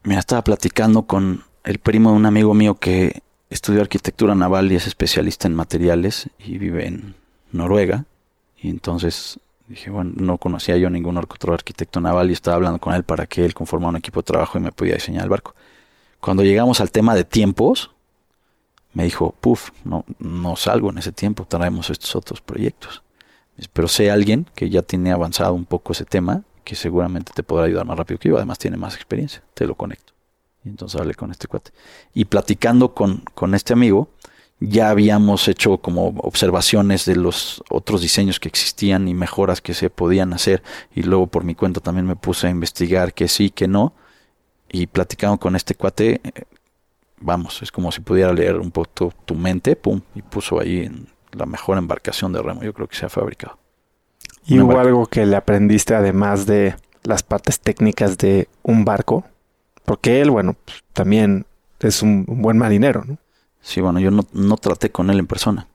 Mira, estaba platicando con el primo de un amigo mío que estudió arquitectura naval y es especialista en materiales y vive en Noruega. Y entonces Dije, bueno, no conocía yo ningún otro arquitecto naval y estaba hablando con él para que él conformara un equipo de trabajo y me pudiera diseñar el barco. Cuando llegamos al tema de tiempos, me dijo, puf, no, no salgo en ese tiempo, traemos estos otros proyectos. Pero sé alguien que ya tiene avanzado un poco ese tema, que seguramente te podrá ayudar más rápido que yo, además tiene más experiencia, te lo conecto. Y entonces hablé con este cuate. Y platicando con, con este amigo, ya habíamos hecho como observaciones de los otros diseños que existían y mejoras que se podían hacer y luego por mi cuenta también me puse a investigar que sí, que no y platicando con este cuate, eh, vamos, es como si pudiera leer un poco tu, mente, pum, y puso ahí en la mejor embarcación de remo, yo creo que se ha fabricado. ¿Y hubo algo que le aprendiste además de las partes técnicas de un barco? Porque él, bueno, pues, también es un buen marinero, ¿no? Sí, bueno, yo no, no traté con él en persona.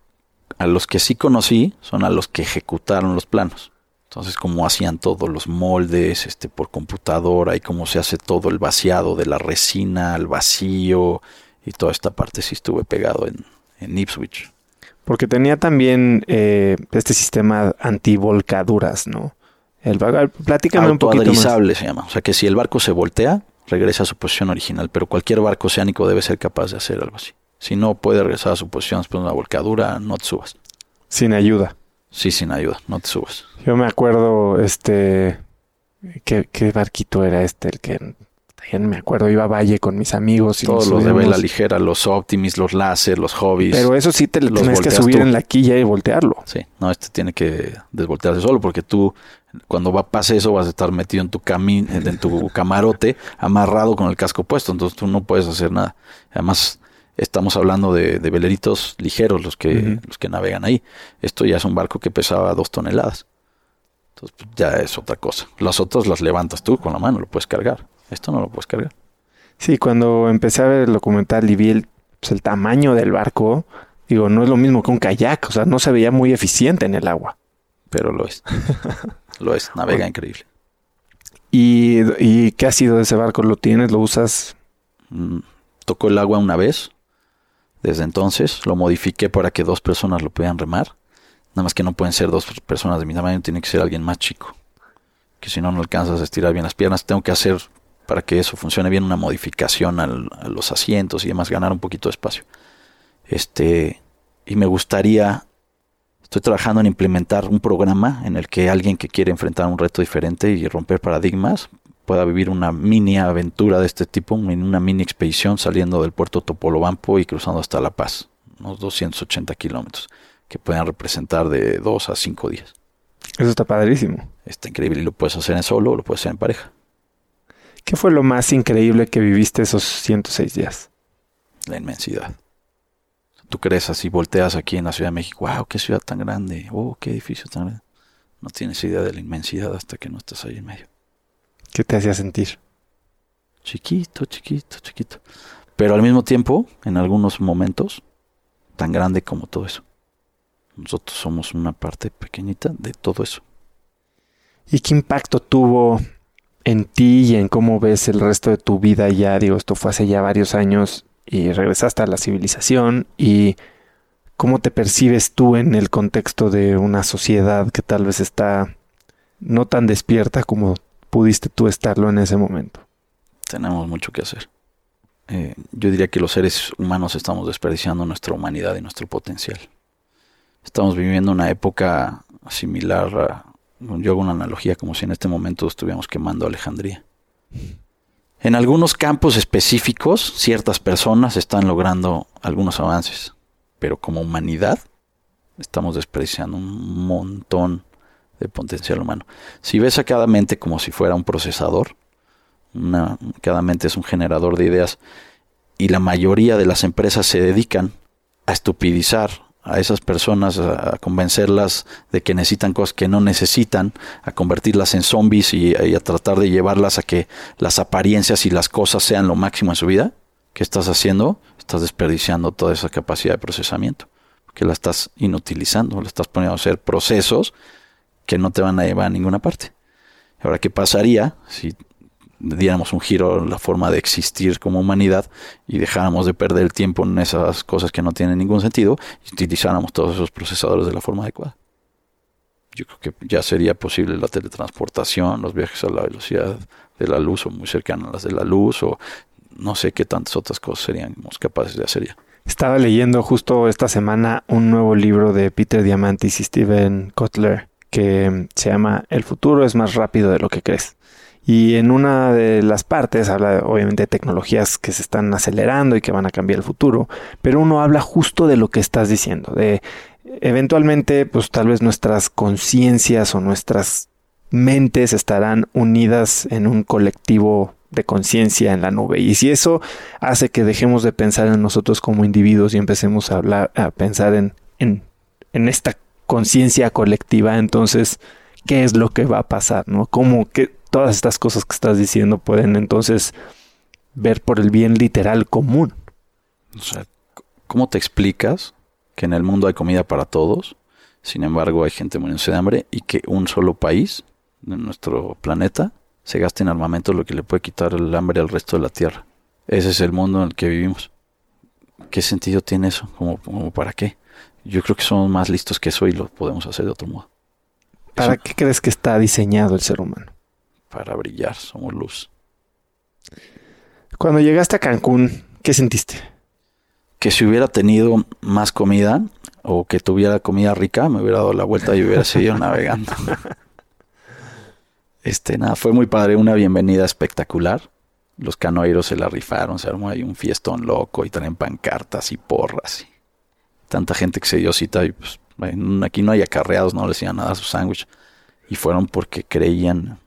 A los que sí conocí son a los que ejecutaron los planos. Entonces, cómo hacían todos los moldes este, por computadora y cómo se hace todo el vaciado de la resina al vacío y toda esta parte sí estuve pegado en, en Ipswich. Porque tenía también eh, este sistema antivolcaduras, ¿no? El platícame un poquito más. Se llama. O sea que si el barco se voltea, regresa a su posición original. Pero cualquier barco oceánico debe ser capaz de hacer algo así. Si no puede regresar a su posición después de una volcadura, no te subas. Sin ayuda. Sí, sin ayuda, no te subas. Yo me acuerdo, este, ¿qué, qué barquito era este? El que, ya no me acuerdo, iba a Valle con mis amigos. Y Todos los de vela ligera, los Optimis, los Láser, los Hobbies. Pero eso sí te lo tienes que subir tú. en la quilla y voltearlo. Sí, no, este tiene que desvoltearse solo porque tú, cuando va pase eso, vas a estar metido en tu camino, en tu camarote, amarrado con el casco puesto, entonces tú no puedes hacer nada. Además, estamos hablando de, de veleritos ligeros los que, los que navegan ahí. Esto ya es un barco que pesaba dos toneladas. Entonces pues, ya es otra cosa. Las otras las levantas tú con la mano, lo puedes cargar. Esto no lo puedes cargar. Sí, cuando empecé a ver el documental y vi el, pues, el tamaño del barco, digo, no es lo mismo que un kayak, o sea, no se veía muy eficiente en el agua. Pero lo es. lo es. Navega increíble. ¿Y, y qué ha sido de ese barco? ¿Lo tienes? ¿Lo usas? Mm, tocó el agua una vez. Desde entonces lo modifiqué para que dos personas lo puedan remar. Nada más que no pueden ser dos personas de mi tamaño, tiene que ser alguien más chico. Que si no, no alcanzas a estirar bien las piernas. Tengo que hacer, para que eso funcione bien, una modificación a los asientos y demás, ganar un poquito de espacio. Este, y me gustaría, estoy trabajando en implementar un programa en el que alguien que quiere enfrentar un reto diferente y romper paradigmas pueda vivir una mini aventura de este tipo, un- una mini expedición saliendo del puerto Topolobampo y cruzando hasta La Paz, unos 280 kilómetros, que puedan representar de dos a cinco días. Eso está padrísimo. Está increíble y lo puedes hacer en solo o lo puedes hacer en pareja. ¿Qué fue lo más increíble que viviste esos 106 días? La inmensidad. Tú crees así, volteas aquí en la Ciudad de México, wow, qué ciudad tan grande, oh, qué edificio tan grande. No tienes idea de la inmensidad hasta que no estás ahí en medio. ¿Qué te hacía sentir? Chiquito, chiquito, chiquito. Pero al mismo tiempo, en algunos momentos, tan grande como todo eso. Nosotros somos una parte pequeñita de todo eso. ¿Y qué impacto tuvo en ti y en cómo ves el resto de tu vida ya? Digo, esto fue hace ya varios años y regresaste a la civilización y cómo te percibes tú en el contexto de una sociedad que tal vez está no tan despierta como pudiste tú estarlo en ese momento. Tenemos mucho que hacer. Eh, yo diría que los seres humanos estamos desperdiciando nuestra humanidad y nuestro potencial. Estamos viviendo una época similar a... Yo hago una analogía como si en este momento estuviéramos quemando Alejandría. En algunos campos específicos, ciertas personas están logrando algunos avances, pero como humanidad estamos desperdiciando un montón de potencial humano. Si ves a cada mente como si fuera un procesador, una, cada mente es un generador de ideas y la mayoría de las empresas se dedican a estupidizar a esas personas, a, convencerlas de que necesitan cosas que no necesitan, a convertirlas en zombies y, y a tratar de llevarlas a que las apariencias y las cosas sean lo máximo en su vida. ¿Qué estás haciendo? Estás desperdiciando toda esa capacidad de procesamiento, porque la estás inutilizando, la estás poniendo a hacer procesos que no te van a llevar a ninguna parte. Ahora, ¿qué pasaría si diéramos un giro en la forma de existir como humanidad y dejáramos de perder el tiempo en esas cosas que no tienen ningún sentido y utilizáramos todos esos procesadores de la forma adecuada? Yo creo que ya sería posible la teletransportación, los viajes a la velocidad de la luz o muy cercanas a las de la luz o no sé qué tantas otras cosas seríamos capaces de hacer ya. Estaba leyendo justo esta semana un nuevo libro de Peter Diamandis y Steven Kotler que se llama El futuro es más rápido de lo que crees. Y en una de las partes habla obviamente de tecnologías que se están acelerando y que van a cambiar el futuro, pero uno habla justo de lo que estás diciendo, de eventualmente pues tal vez nuestras conciencias o nuestras mentes estarán unidas en un colectivo de conciencia en la nube. Y si eso hace que dejemos de pensar en nosotros como individuos y empecemos a hablar, a pensar en, en, en esta conciencia colectiva, entonces, ¿qué es lo que va a pasar? ¿No? ¿Cómo que todas estas cosas que estás diciendo pueden entonces ver por el bien literal común? O sea, ¿cómo te explicas que en el mundo hay comida para todos? Sin embargo, hay gente muriéndose de hambre y que un solo país de nuestro planeta se gasta en armamento lo que le puede quitar el hambre al resto de la Tierra. Ese es el mundo en el que vivimos. ¿Qué sentido tiene eso? ¿Cómo, cómo para qué? Yo creo que somos más listos que eso y lo podemos hacer de otro modo. ¿Para Eso- qué crees que está diseñado el ser humano? Para brillar, somos luz. Cuando llegaste a Cancún, ¿qué sentiste? Que si hubiera tenido más comida o que tuviera comida rica, me hubiera dado la vuelta y hubiera seguido navegando. Este, nada, fue muy padre, una bienvenida espectacular. Los canoeros se la rifaron, se armó ahí un fiestón loco y traen pancartas y porras. Y tanta gente que se dio cita y pues aquí no hay acarreados, no les iban a dar su sándwich. Y fueron porque creían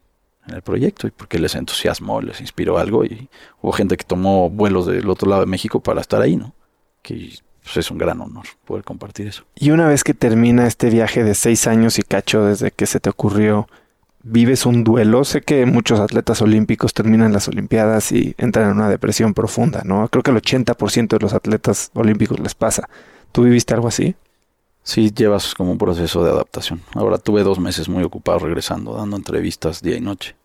en el proyecto y porque les entusiasmó, les inspiró algo y hubo gente que tomó vuelos del otro lado de México para estar ahí, ¿no? Que pues, es un gran honor poder compartir eso. Y una vez que termina este viaje de seis años y cacho desde que se te ocurrió, ¿vives un duelo? Sé que muchos atletas olímpicos terminan las Olimpiadas y entran en una depresión profunda, ¿no? Creo que el 80% de los atletas olímpicos les pasa. ¿Tú viviste algo así? Sí, llevas como un proceso de adaptación. Ahora tuve dos meses muy ocupados regresando, dando entrevistas día y noche.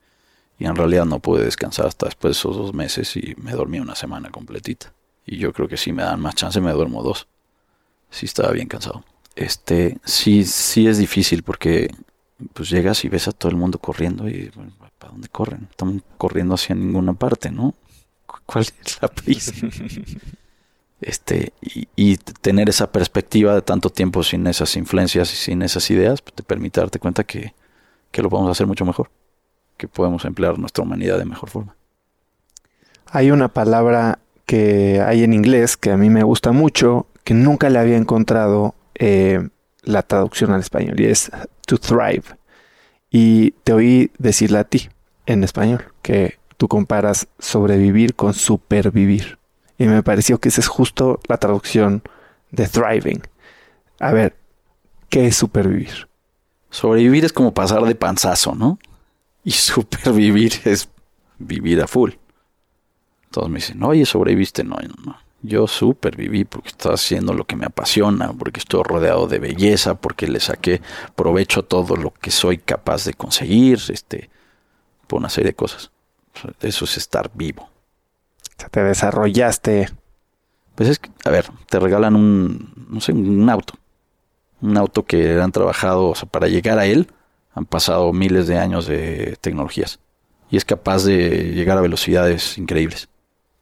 Y en realidad no pude descansar hasta después de esos dos meses y me dormí una semana completita. Y yo creo que si me dan más chance me duermo dos. Sí estaba bien cansado. Este, sí, sí es difícil porque pues llegas y ves a todo el mundo corriendo y bueno, ¿para dónde corren? Están corriendo hacia ninguna parte, ¿no? ¿Cu- ¿Cuál es la prisa? este y, tener esa perspectiva de tanto tiempo sin esas influencias y sin esas ideas pues, te permite darte cuenta que, que lo podemos hacer mucho mejor que podemos emplear nuestra humanidad de mejor forma Hay una palabra que hay en inglés que a mí me gusta mucho, que nunca le había encontrado eh, la traducción al español, y es to thrive. Y te oí decirla a ti en español, que tú comparas sobrevivir con supervivir. Y me pareció que esa es justo la traducción de thriving. A ver, ¿qué es supervivir? sobrevivir es como pasar de panzazo no y supervivir es vivir a full todos me dicen oye sobreviviste no no, no. yo superviví porque estoy haciendo lo que me apasiona porque estoy rodeado de belleza porque le saqué provecho a todo lo que soy capaz de conseguir este por una serie de cosas eso es estar vivo te desarrollaste. Pues es que, a ver, te regalan un, no sé, un auto. Un auto que han trabajado, o sea, para llegar a él han pasado miles de años de tecnologías. Y es capaz de llegar a velocidades increíbles.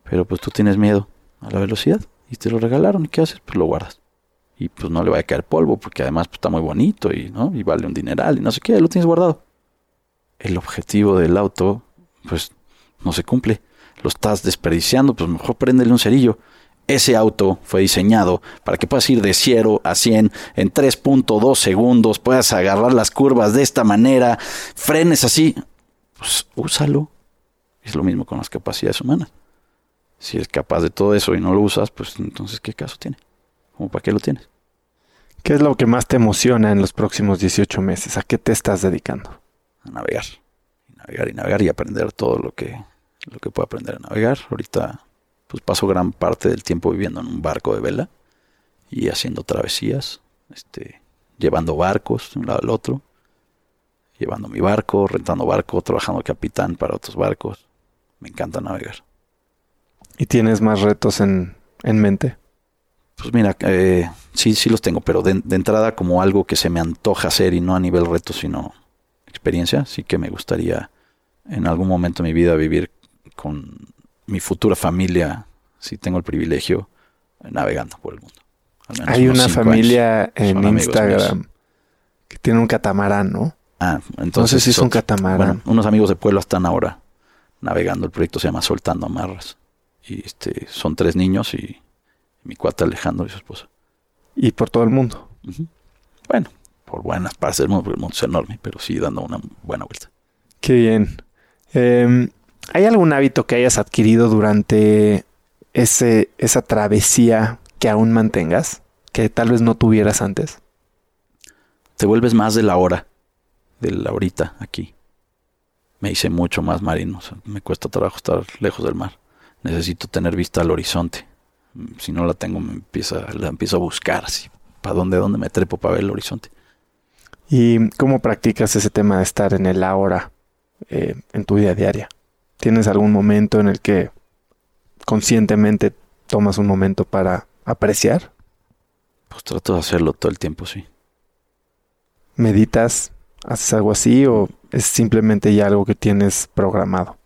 Pero pues tú tienes miedo a la velocidad y te lo regalaron. ¿Y qué haces? Pues lo guardas. Y pues no le va a caer polvo porque además pues, está muy bonito y, ¿no? y vale un dineral y no sé qué, lo tienes guardado. El objetivo del auto, pues no se cumple. Lo estás desperdiciando, pues mejor préndele un cerillo. Ese auto fue diseñado para que puedas ir de 0 a 100 en 3.2 segundos, puedas agarrar las curvas de esta manera, frenes así. Pues úsalo. Es lo mismo con las capacidades humanas. Si eres capaz de todo eso y no lo usas, pues entonces ¿qué caso tiene? ¿Cómo para qué lo tienes? ¿Qué es lo que más te emociona en los próximos 18 meses? ¿A qué te estás dedicando? A navegar. Y navegar y navegar y aprender todo lo que, lo que puedo aprender a navegar. Ahorita pues paso gran parte del tiempo viviendo en un barco de vela y haciendo travesías, este, llevando barcos de un lado al otro, llevando mi barco, rentando barco, trabajando capitán para otros barcos. Me encanta navegar. ¿Y tienes más retos en, en mente? Pues mira, eh, sí, sí los tengo, pero de, de entrada como algo que se me antoja hacer y no a nivel reto, sino experiencia, sí que me gustaría en algún momento de mi vida vivir con mi futura familia, si tengo el privilegio, navegando por el mundo. Hay una familia años. en Son Instagram que tiene un catamarán, ¿no? Ah, No entonces sé si es un catamarán. Bueno, unos amigos de pueblo están ahora navegando. El proyecto se llama Soltando Amarras. Y este son tres niños y mi cuate Alejandro y su esposa. Y por todo el mundo. Bueno, por buenas partes del mundo, porque el mundo es enorme, pero sí dando una buena vuelta. Qué bien. Eh, ¿Hay algún hábito que hayas adquirido durante ese, esa travesía que aún mantengas? Que tal vez no tuvieras antes. Te vuelves más de la hora, de la horita aquí. Me hice mucho más marino. o sea, me cuesta trabajo estar lejos del mar. Necesito tener vista al horizonte. Si no la tengo, me empieza, la empiezo a buscar así. ¿Para dónde, dónde me trepo para ver el horizonte? ¿Y cómo practicas ese tema de estar en el ahora eh, en tu vida diaria? ¿Tienes algún momento en el que conscientemente tomas un momento para apreciar? Pues trato de hacerlo todo el tiempo, sí. ¿Meditas? ¿Haces algo así o es simplemente ya algo que tienes programado?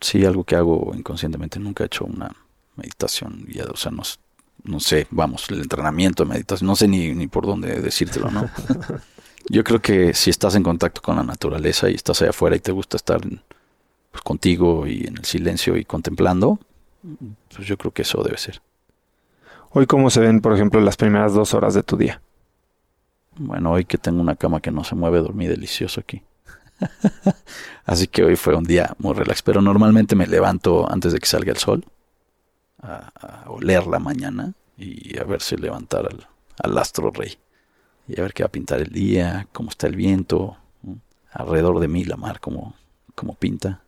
Sí, algo que hago inconscientemente. Nunca he hecho una meditación ya, o sea, no, no sé, vamos, el entrenamiento de meditación, no sé ni, ni por dónde decírtelo, ¿no? Yo creo que si estás en contacto con la naturaleza y estás allá afuera y te gusta estar en- pues, contigo y en el silencio y contemplando, pues yo creo que eso debe ser. Hoy, ¿cómo se ven, por ejemplo, las primeras dos horas de tu día? Bueno, hoy que tengo una cama que no se mueve, dormí delicioso aquí. Así que hoy fue un día muy relax. Pero normalmente me levanto antes de que salga el sol a, a oler la mañana y a ver si levantar al, al astro rey. Y a ver qué va a pintar el día, cómo está el viento, alrededor de mí la mar, cómo, cómo pinta.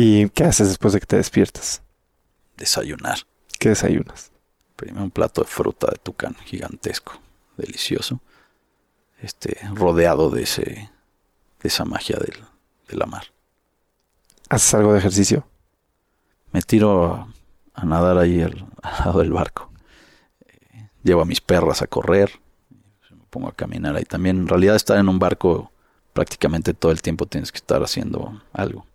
¿Y qué haces después de que te despiertas? Desayunar. ¿Qué desayunas? Primero un plato de fruta de tucán gigantesco, delicioso. Este, rodeado de ese, de esa magia del, de la mar. ¿Haces algo de ejercicio? Me tiro a, nadar ahí al, al lado del barco. Eh, llevo a mis perras a correr. Me pongo a caminar ahí también. En realidad estar en un barco prácticamente todo el tiempo tienes que estar haciendo algo.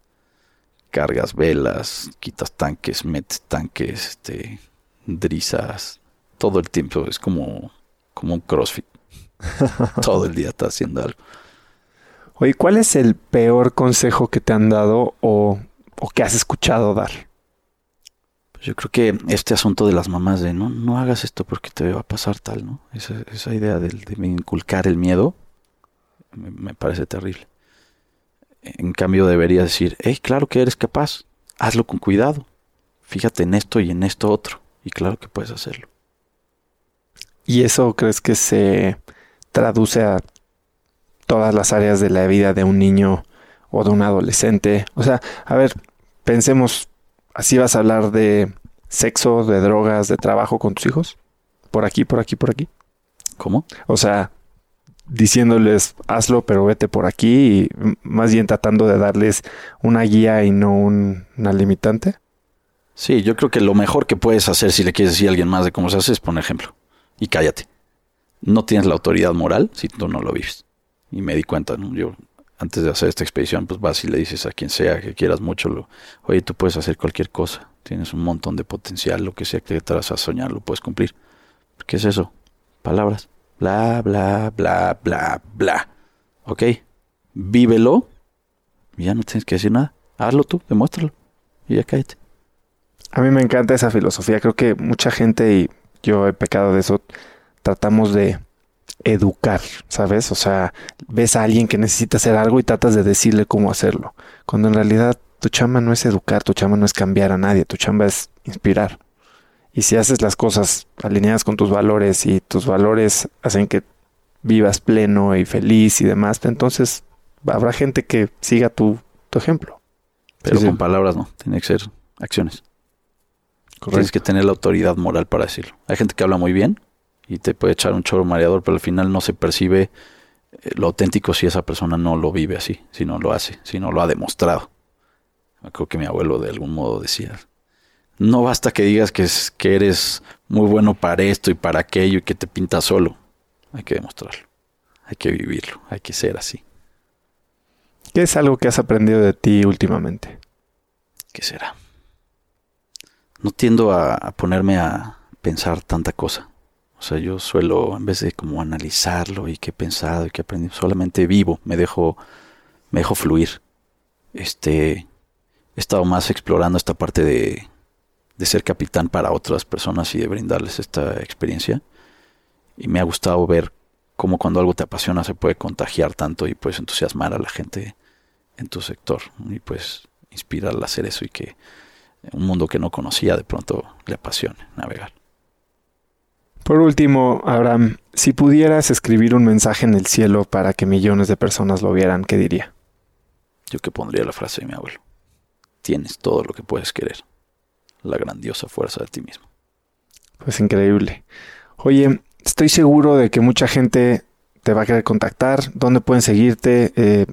Cargas velas, quitas tanques, metes tanques, este, drizas. Todo el tiempo es como, como un crossfit. todo el día estás haciendo algo. Oye, ¿cuál es el peor consejo que te han dado o, o que has escuchado dar? Pues yo creo que este asunto de las mamás de no, no hagas esto porque te va a pasar tal, ¿no? Esa, esa idea del- de, inculcar el miedo me, me parece terrible. En cambio debería decir, hey, claro que eres capaz, hazlo con cuidado. Fíjate en esto y en esto otro. Y claro que puedes hacerlo. ¿Y eso crees que se traduce a todas las áreas de la vida de un niño o de un adolescente? O sea, a ver, pensemos, ¿así vas a hablar de sexo, de drogas, de trabajo con tus hijos? Por aquí, por aquí, por aquí. ¿Cómo? O sea, diciéndoles hazlo, pero vete por aquí y más bien tratando de darles una guía y no un- una limitante. Sí, yo creo que lo mejor que puedes hacer si le quieres decir a alguien más de cómo se hace es poner ejemplo. Y cállate. No tienes la autoridad moral si tú no lo vives. Y me di cuenta, ¿no? Yo, antes de hacer esta expedición, pues vas y le dices a quien sea que quieras mucho, lo, oye, tú puedes hacer cualquier cosa. Tienes un montón de potencial, lo que sea que te vas a soñar, lo puedes cumplir. ¿Qué es eso? Palabras. Bla, bla, bla, bla, bla. ¿Ok? Vívelo. Ya no tienes que decir nada. Hazlo tú, demuéstralo. Y ya cállate. A mí me encanta esa filosofía. Creo que mucha gente, y yo he pecado de eso, tratamos de educar, ¿sabes? O sea, ves a alguien que necesita hacer algo y tratas de decirle cómo hacerlo. Cuando en realidad tu chamba no es educar, tu chamba no es cambiar a nadie, tu chamba es inspirar. Y si haces las cosas alineadas con tus valores y tus valores hacen que vivas pleno y feliz y demás, entonces habrá gente que siga tu, tu ejemplo. Pero Sí, sí. con palabras no, tiene que ser acciones. Tienes que tener la autoridad moral para decirlo. Hay gente que habla muy bien y te puede echar un choro mareador, pero al final no se percibe eh, lo auténtico si esa persona no lo vive así, si no lo hace, si no lo ha demostrado. Acuerdo que mi abuelo de algún modo decía, no basta que digas que, es, que eres muy bueno para esto y para aquello y que te pintas solo. Hay que demostrarlo, hay que vivirlo, hay que ser así. ¿Qué es algo que has aprendido de ti últimamente? ¿Qué será? No tiendo a, a ponerme a pensar tanta cosa. O sea, yo suelo, en vez de como analizarlo y qué he pensado y qué he aprendido, solamente vivo, me dejo, me dejo fluir. Este, he estado más explorando esta parte de, de ser capitán para otras personas y de brindarles esta experiencia. Y me ha gustado ver cómo cuando algo te apasiona se puede contagiar tanto y puedes entusiasmar a la gente en tu sector. Y pues inspirarla a hacer eso y que un mundo que no conocía de pronto le apasione navegar. Por último, Abraham, si pudieras escribir un mensaje en el cielo para que millones de personas lo vieran, ¿qué diría? Yo que pondría la frase de mi abuelo. Tienes todo lo que puedes querer. La grandiosa fuerza de ti mismo. Pues increíble. Oye, estoy seguro de que mucha gente te va a querer contactar. ¿Dónde pueden seguirte? Eh,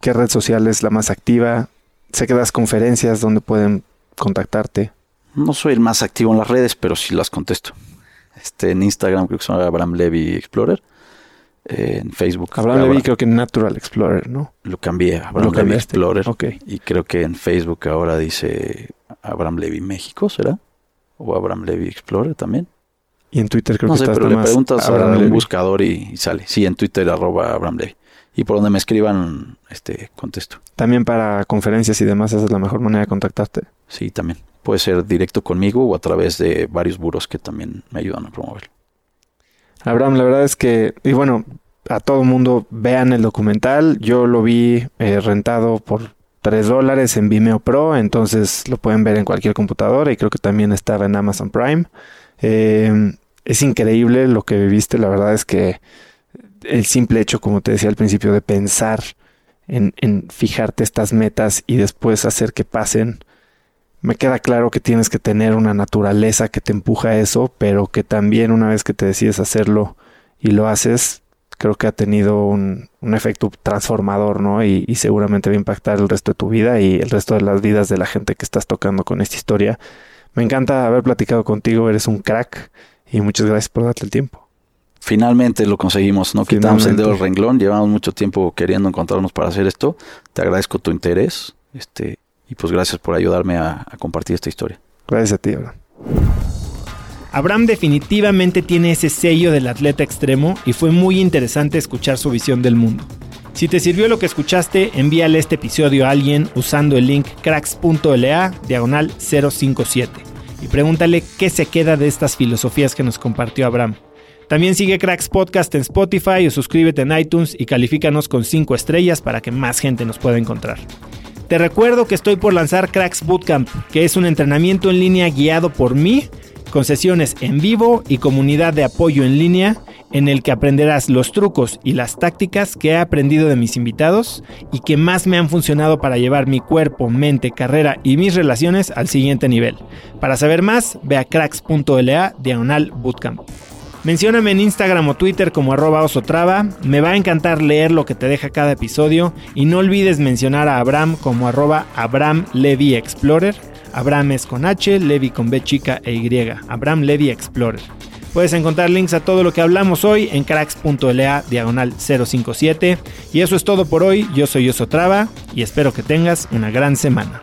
¿Qué red social es la más activa? Sé que das conferencias. ¿Dónde pueden contactarte? No soy el más activo en las redes, pero sí las contesto. Este, en Instagram creo que son Abraham Levy Explorer. En Facebook. Abraham Levy creo que Natural Explorer, ¿no? Lo cambié, Abraham Levy. Explorer. Ok. Y creo que en Facebook ahora dice Abraham Levy México, ¿será? O Abraham Levy Explorer también. Y en Twitter creo no que sé, está pero le más preguntas Abraham a un buscador y, y sale. Sí, en Twitter arroba Abraham Levy. Y por donde me escriban, este, contesto. También para conferencias y demás, esa es la mejor manera de contactarte. Sí, también. Puede ser directo conmigo o a través de varios buros que también me ayudan a promoverlo. Abraham, la verdad es que, y bueno, a todo mundo vean el documental. Yo lo vi eh, rentado por 3 dólares en Vimeo Pro, entonces lo pueden ver en cualquier computadora y creo que también estaba en Amazon Prime. Eh, es increíble lo que viviste, la verdad es que el simple hecho, como te decía al principio, de pensar en, en fijarte estas metas y después hacer que pasen, me queda claro que tienes que tener una naturaleza que te empuja a eso, pero que también una vez que te decides hacerlo y lo haces, creo que ha tenido un, un efecto transformador, ¿no? Y, y seguramente va a impactar el resto de tu vida y el resto de las vidas de la gente que estás tocando con esta historia. Me encanta haber platicado contigo, eres un crack y muchas gracias por darte el tiempo. Finalmente lo conseguimos, no quitamos el dedo del renglón, llevamos mucho tiempo queriendo encontrarnos para hacer esto. Te agradezco tu interés, este, y pues gracias por ayudarme a, a compartir esta historia. Gracias a ti, Abraham. Abraham definitivamente tiene ese sello del atleta extremo y fue muy interesante escuchar su visión del mundo. Si te sirvió lo que escuchaste, envíale este episodio a alguien usando el link cracks.la diagonal 057 y pregúntale qué se queda de estas filosofías que nos compartió Abraham. También sigue Cracks Podcast en Spotify o suscríbete en iTunes y califícanos con 5 estrellas para que más gente nos pueda encontrar. Te recuerdo que estoy por lanzar Cracks Bootcamp, que es un entrenamiento en línea guiado por mí, con sesiones en vivo y comunidad de apoyo en línea, en el que aprenderás los trucos y las tácticas que he aprendido de mis invitados y que más me han funcionado para llevar mi cuerpo, mente, carrera y mis relaciones al siguiente nivel. Para saber más, ve a cracks.la diagonal bootcamp. Mencióname en Instagram o Twitter como arroba osotrava. Me va a encantar leer lo que te deja cada episodio. Y no olvides mencionar a Abraham como arroba Abraham Levy Explorer. Abraham es con H, Levy con B chica e Y. Abraham Levy Explorer. Puedes encontrar links a todo lo que hablamos hoy en cracks.la diagonal 057. Y eso es todo por hoy. Yo soy Osotrava y espero que tengas una gran semana.